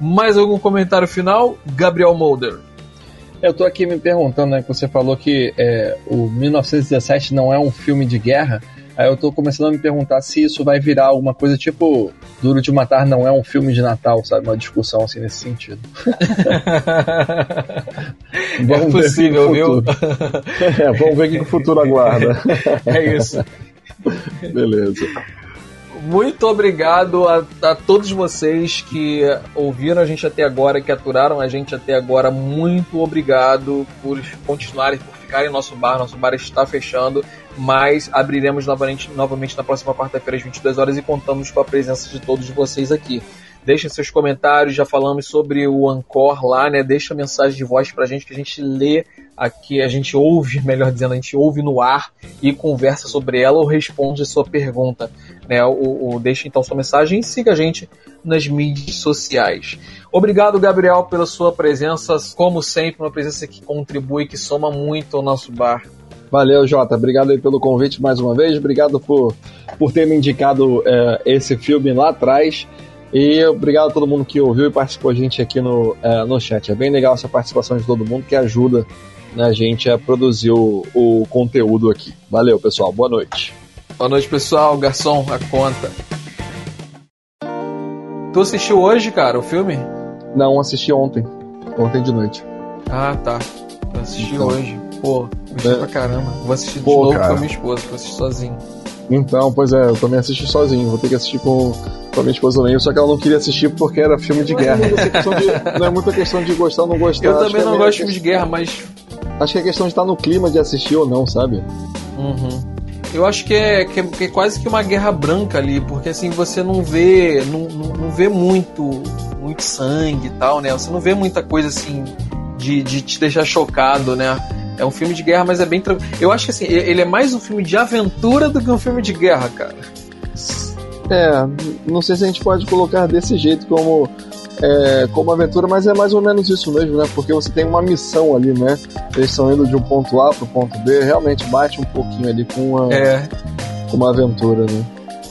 Mais algum comentário final? Gabriel Mulder. Eu tô aqui me perguntando, né, que você falou que é, o 1917 não é um filme de guerra. Aí eu tô começando a me perguntar se isso vai virar alguma coisa tipo Duro de Matar não é um filme de Natal, sabe? Uma discussão assim nesse sentido. é possível, viu? é, vamos ver o que o futuro aguarda. é isso. Beleza. Muito obrigado a, a, todos vocês que ouviram a gente até agora, que aturaram a gente até agora. Muito obrigado por continuarem, por ficarem no nosso bar. Nosso bar está fechando mas abriremos novamente, novamente na próxima quarta-feira às 22 horas e contamos com a presença de todos vocês aqui. Deixem seus comentários, já falamos sobre o Ancor lá, né? Deixa mensagem de voz pra gente que a gente lê aqui, a gente ouve, melhor dizendo, a gente ouve no ar e conversa sobre ela ou responde a sua pergunta, né? O, o, deixe então sua mensagem e siga a gente nas mídias sociais. Obrigado, Gabriel, pela sua presença, como sempre, uma presença que contribui, que soma muito ao nosso bar. Valeu, Jota. Obrigado aí pelo convite mais uma vez. Obrigado por, por ter me indicado é, esse filme lá atrás. E obrigado a todo mundo que ouviu e participou a gente aqui no, é, no chat. É bem legal essa participação de todo mundo que ajuda né, a gente a produzir o, o conteúdo aqui. Valeu, pessoal. Boa noite. Boa noite, pessoal. Garçom, a conta. Tu assistiu hoje, cara, o filme? Não, assisti ontem. Ontem de noite. Ah, tá. Eu assisti então. hoje. Pô, gostei é. pra caramba. Vou assistir de Pô, novo cara. com a minha esposa, vou assistir sozinho. Então, pois é, eu também assisti sozinho. Vou ter que assistir com, com a minha esposa também. Só que ela não queria assistir porque era filme de guerra. de, não é muita questão de gostar ou não gostar. Eu também não gosto de filme de guerra, mas. Acho que é questão de estar no clima de assistir ou não, sabe? Uhum. Eu acho que é, que é, que é quase que uma guerra branca ali, porque assim você não vê, não, não, não vê muito, muito sangue e tal, né? Você não vê muita coisa assim de, de te deixar chocado, né? É um filme de guerra, mas é bem tranquilo. Eu acho que assim, ele é mais um filme de aventura do que um filme de guerra, cara. É, não sei se a gente pode colocar desse jeito como, é, como aventura, mas é mais ou menos isso mesmo, né? Porque você tem uma missão ali, né? Eles estão indo de um ponto A pro ponto B, realmente bate um pouquinho ali com uma, é. com uma aventura, né?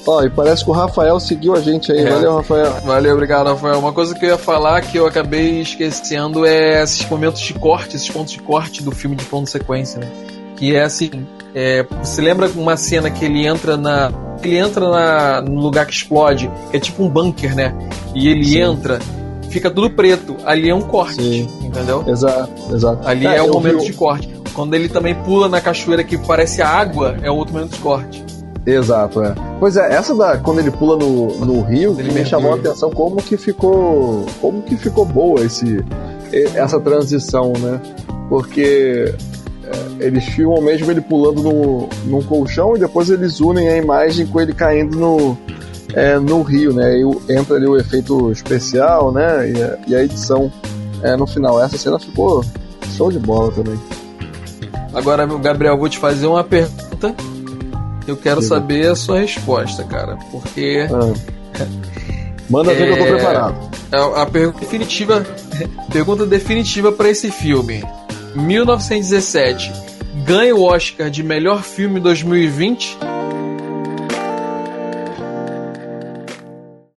Ó, e parece que o Rafael seguiu a gente aí. É. Valeu, Rafael. Valeu, obrigado, Rafael. Uma coisa que eu ia falar que eu acabei esquecendo é esses momentos de corte, esses pontos de corte do filme de ponto sequência, né? Que é assim, é, você lembra uma cena que ele entra na. Ele entra na, no lugar que explode, que é tipo um bunker, né? E ele Sim. entra, fica tudo preto. Ali é um corte, Sim. entendeu? Exato, exato. Ali é, é o momento vi... de corte. Quando ele também pula na cachoeira que parece água, é outro momento de corte. Exato, é. Pois é, essa da quando ele pula no, no rio ele me chamou a atenção como que ficou como que ficou boa esse essa transição, né? Porque é, eles filmam mesmo ele pulando no, num colchão e depois eles unem a imagem com ele caindo no, é, no rio, né? E entra ali o efeito especial, né? E a, e a edição é, no final. Essa cena ficou show de bola também. Agora, Gabriel, vou te fazer uma pergunta eu quero Sim. saber a sua resposta, cara, porque. Ah. Manda ver é... que eu tô é, preparado. A, a pergunta definitiva, pergunta definitiva para esse filme. 1917 ganha o Oscar de melhor filme 2020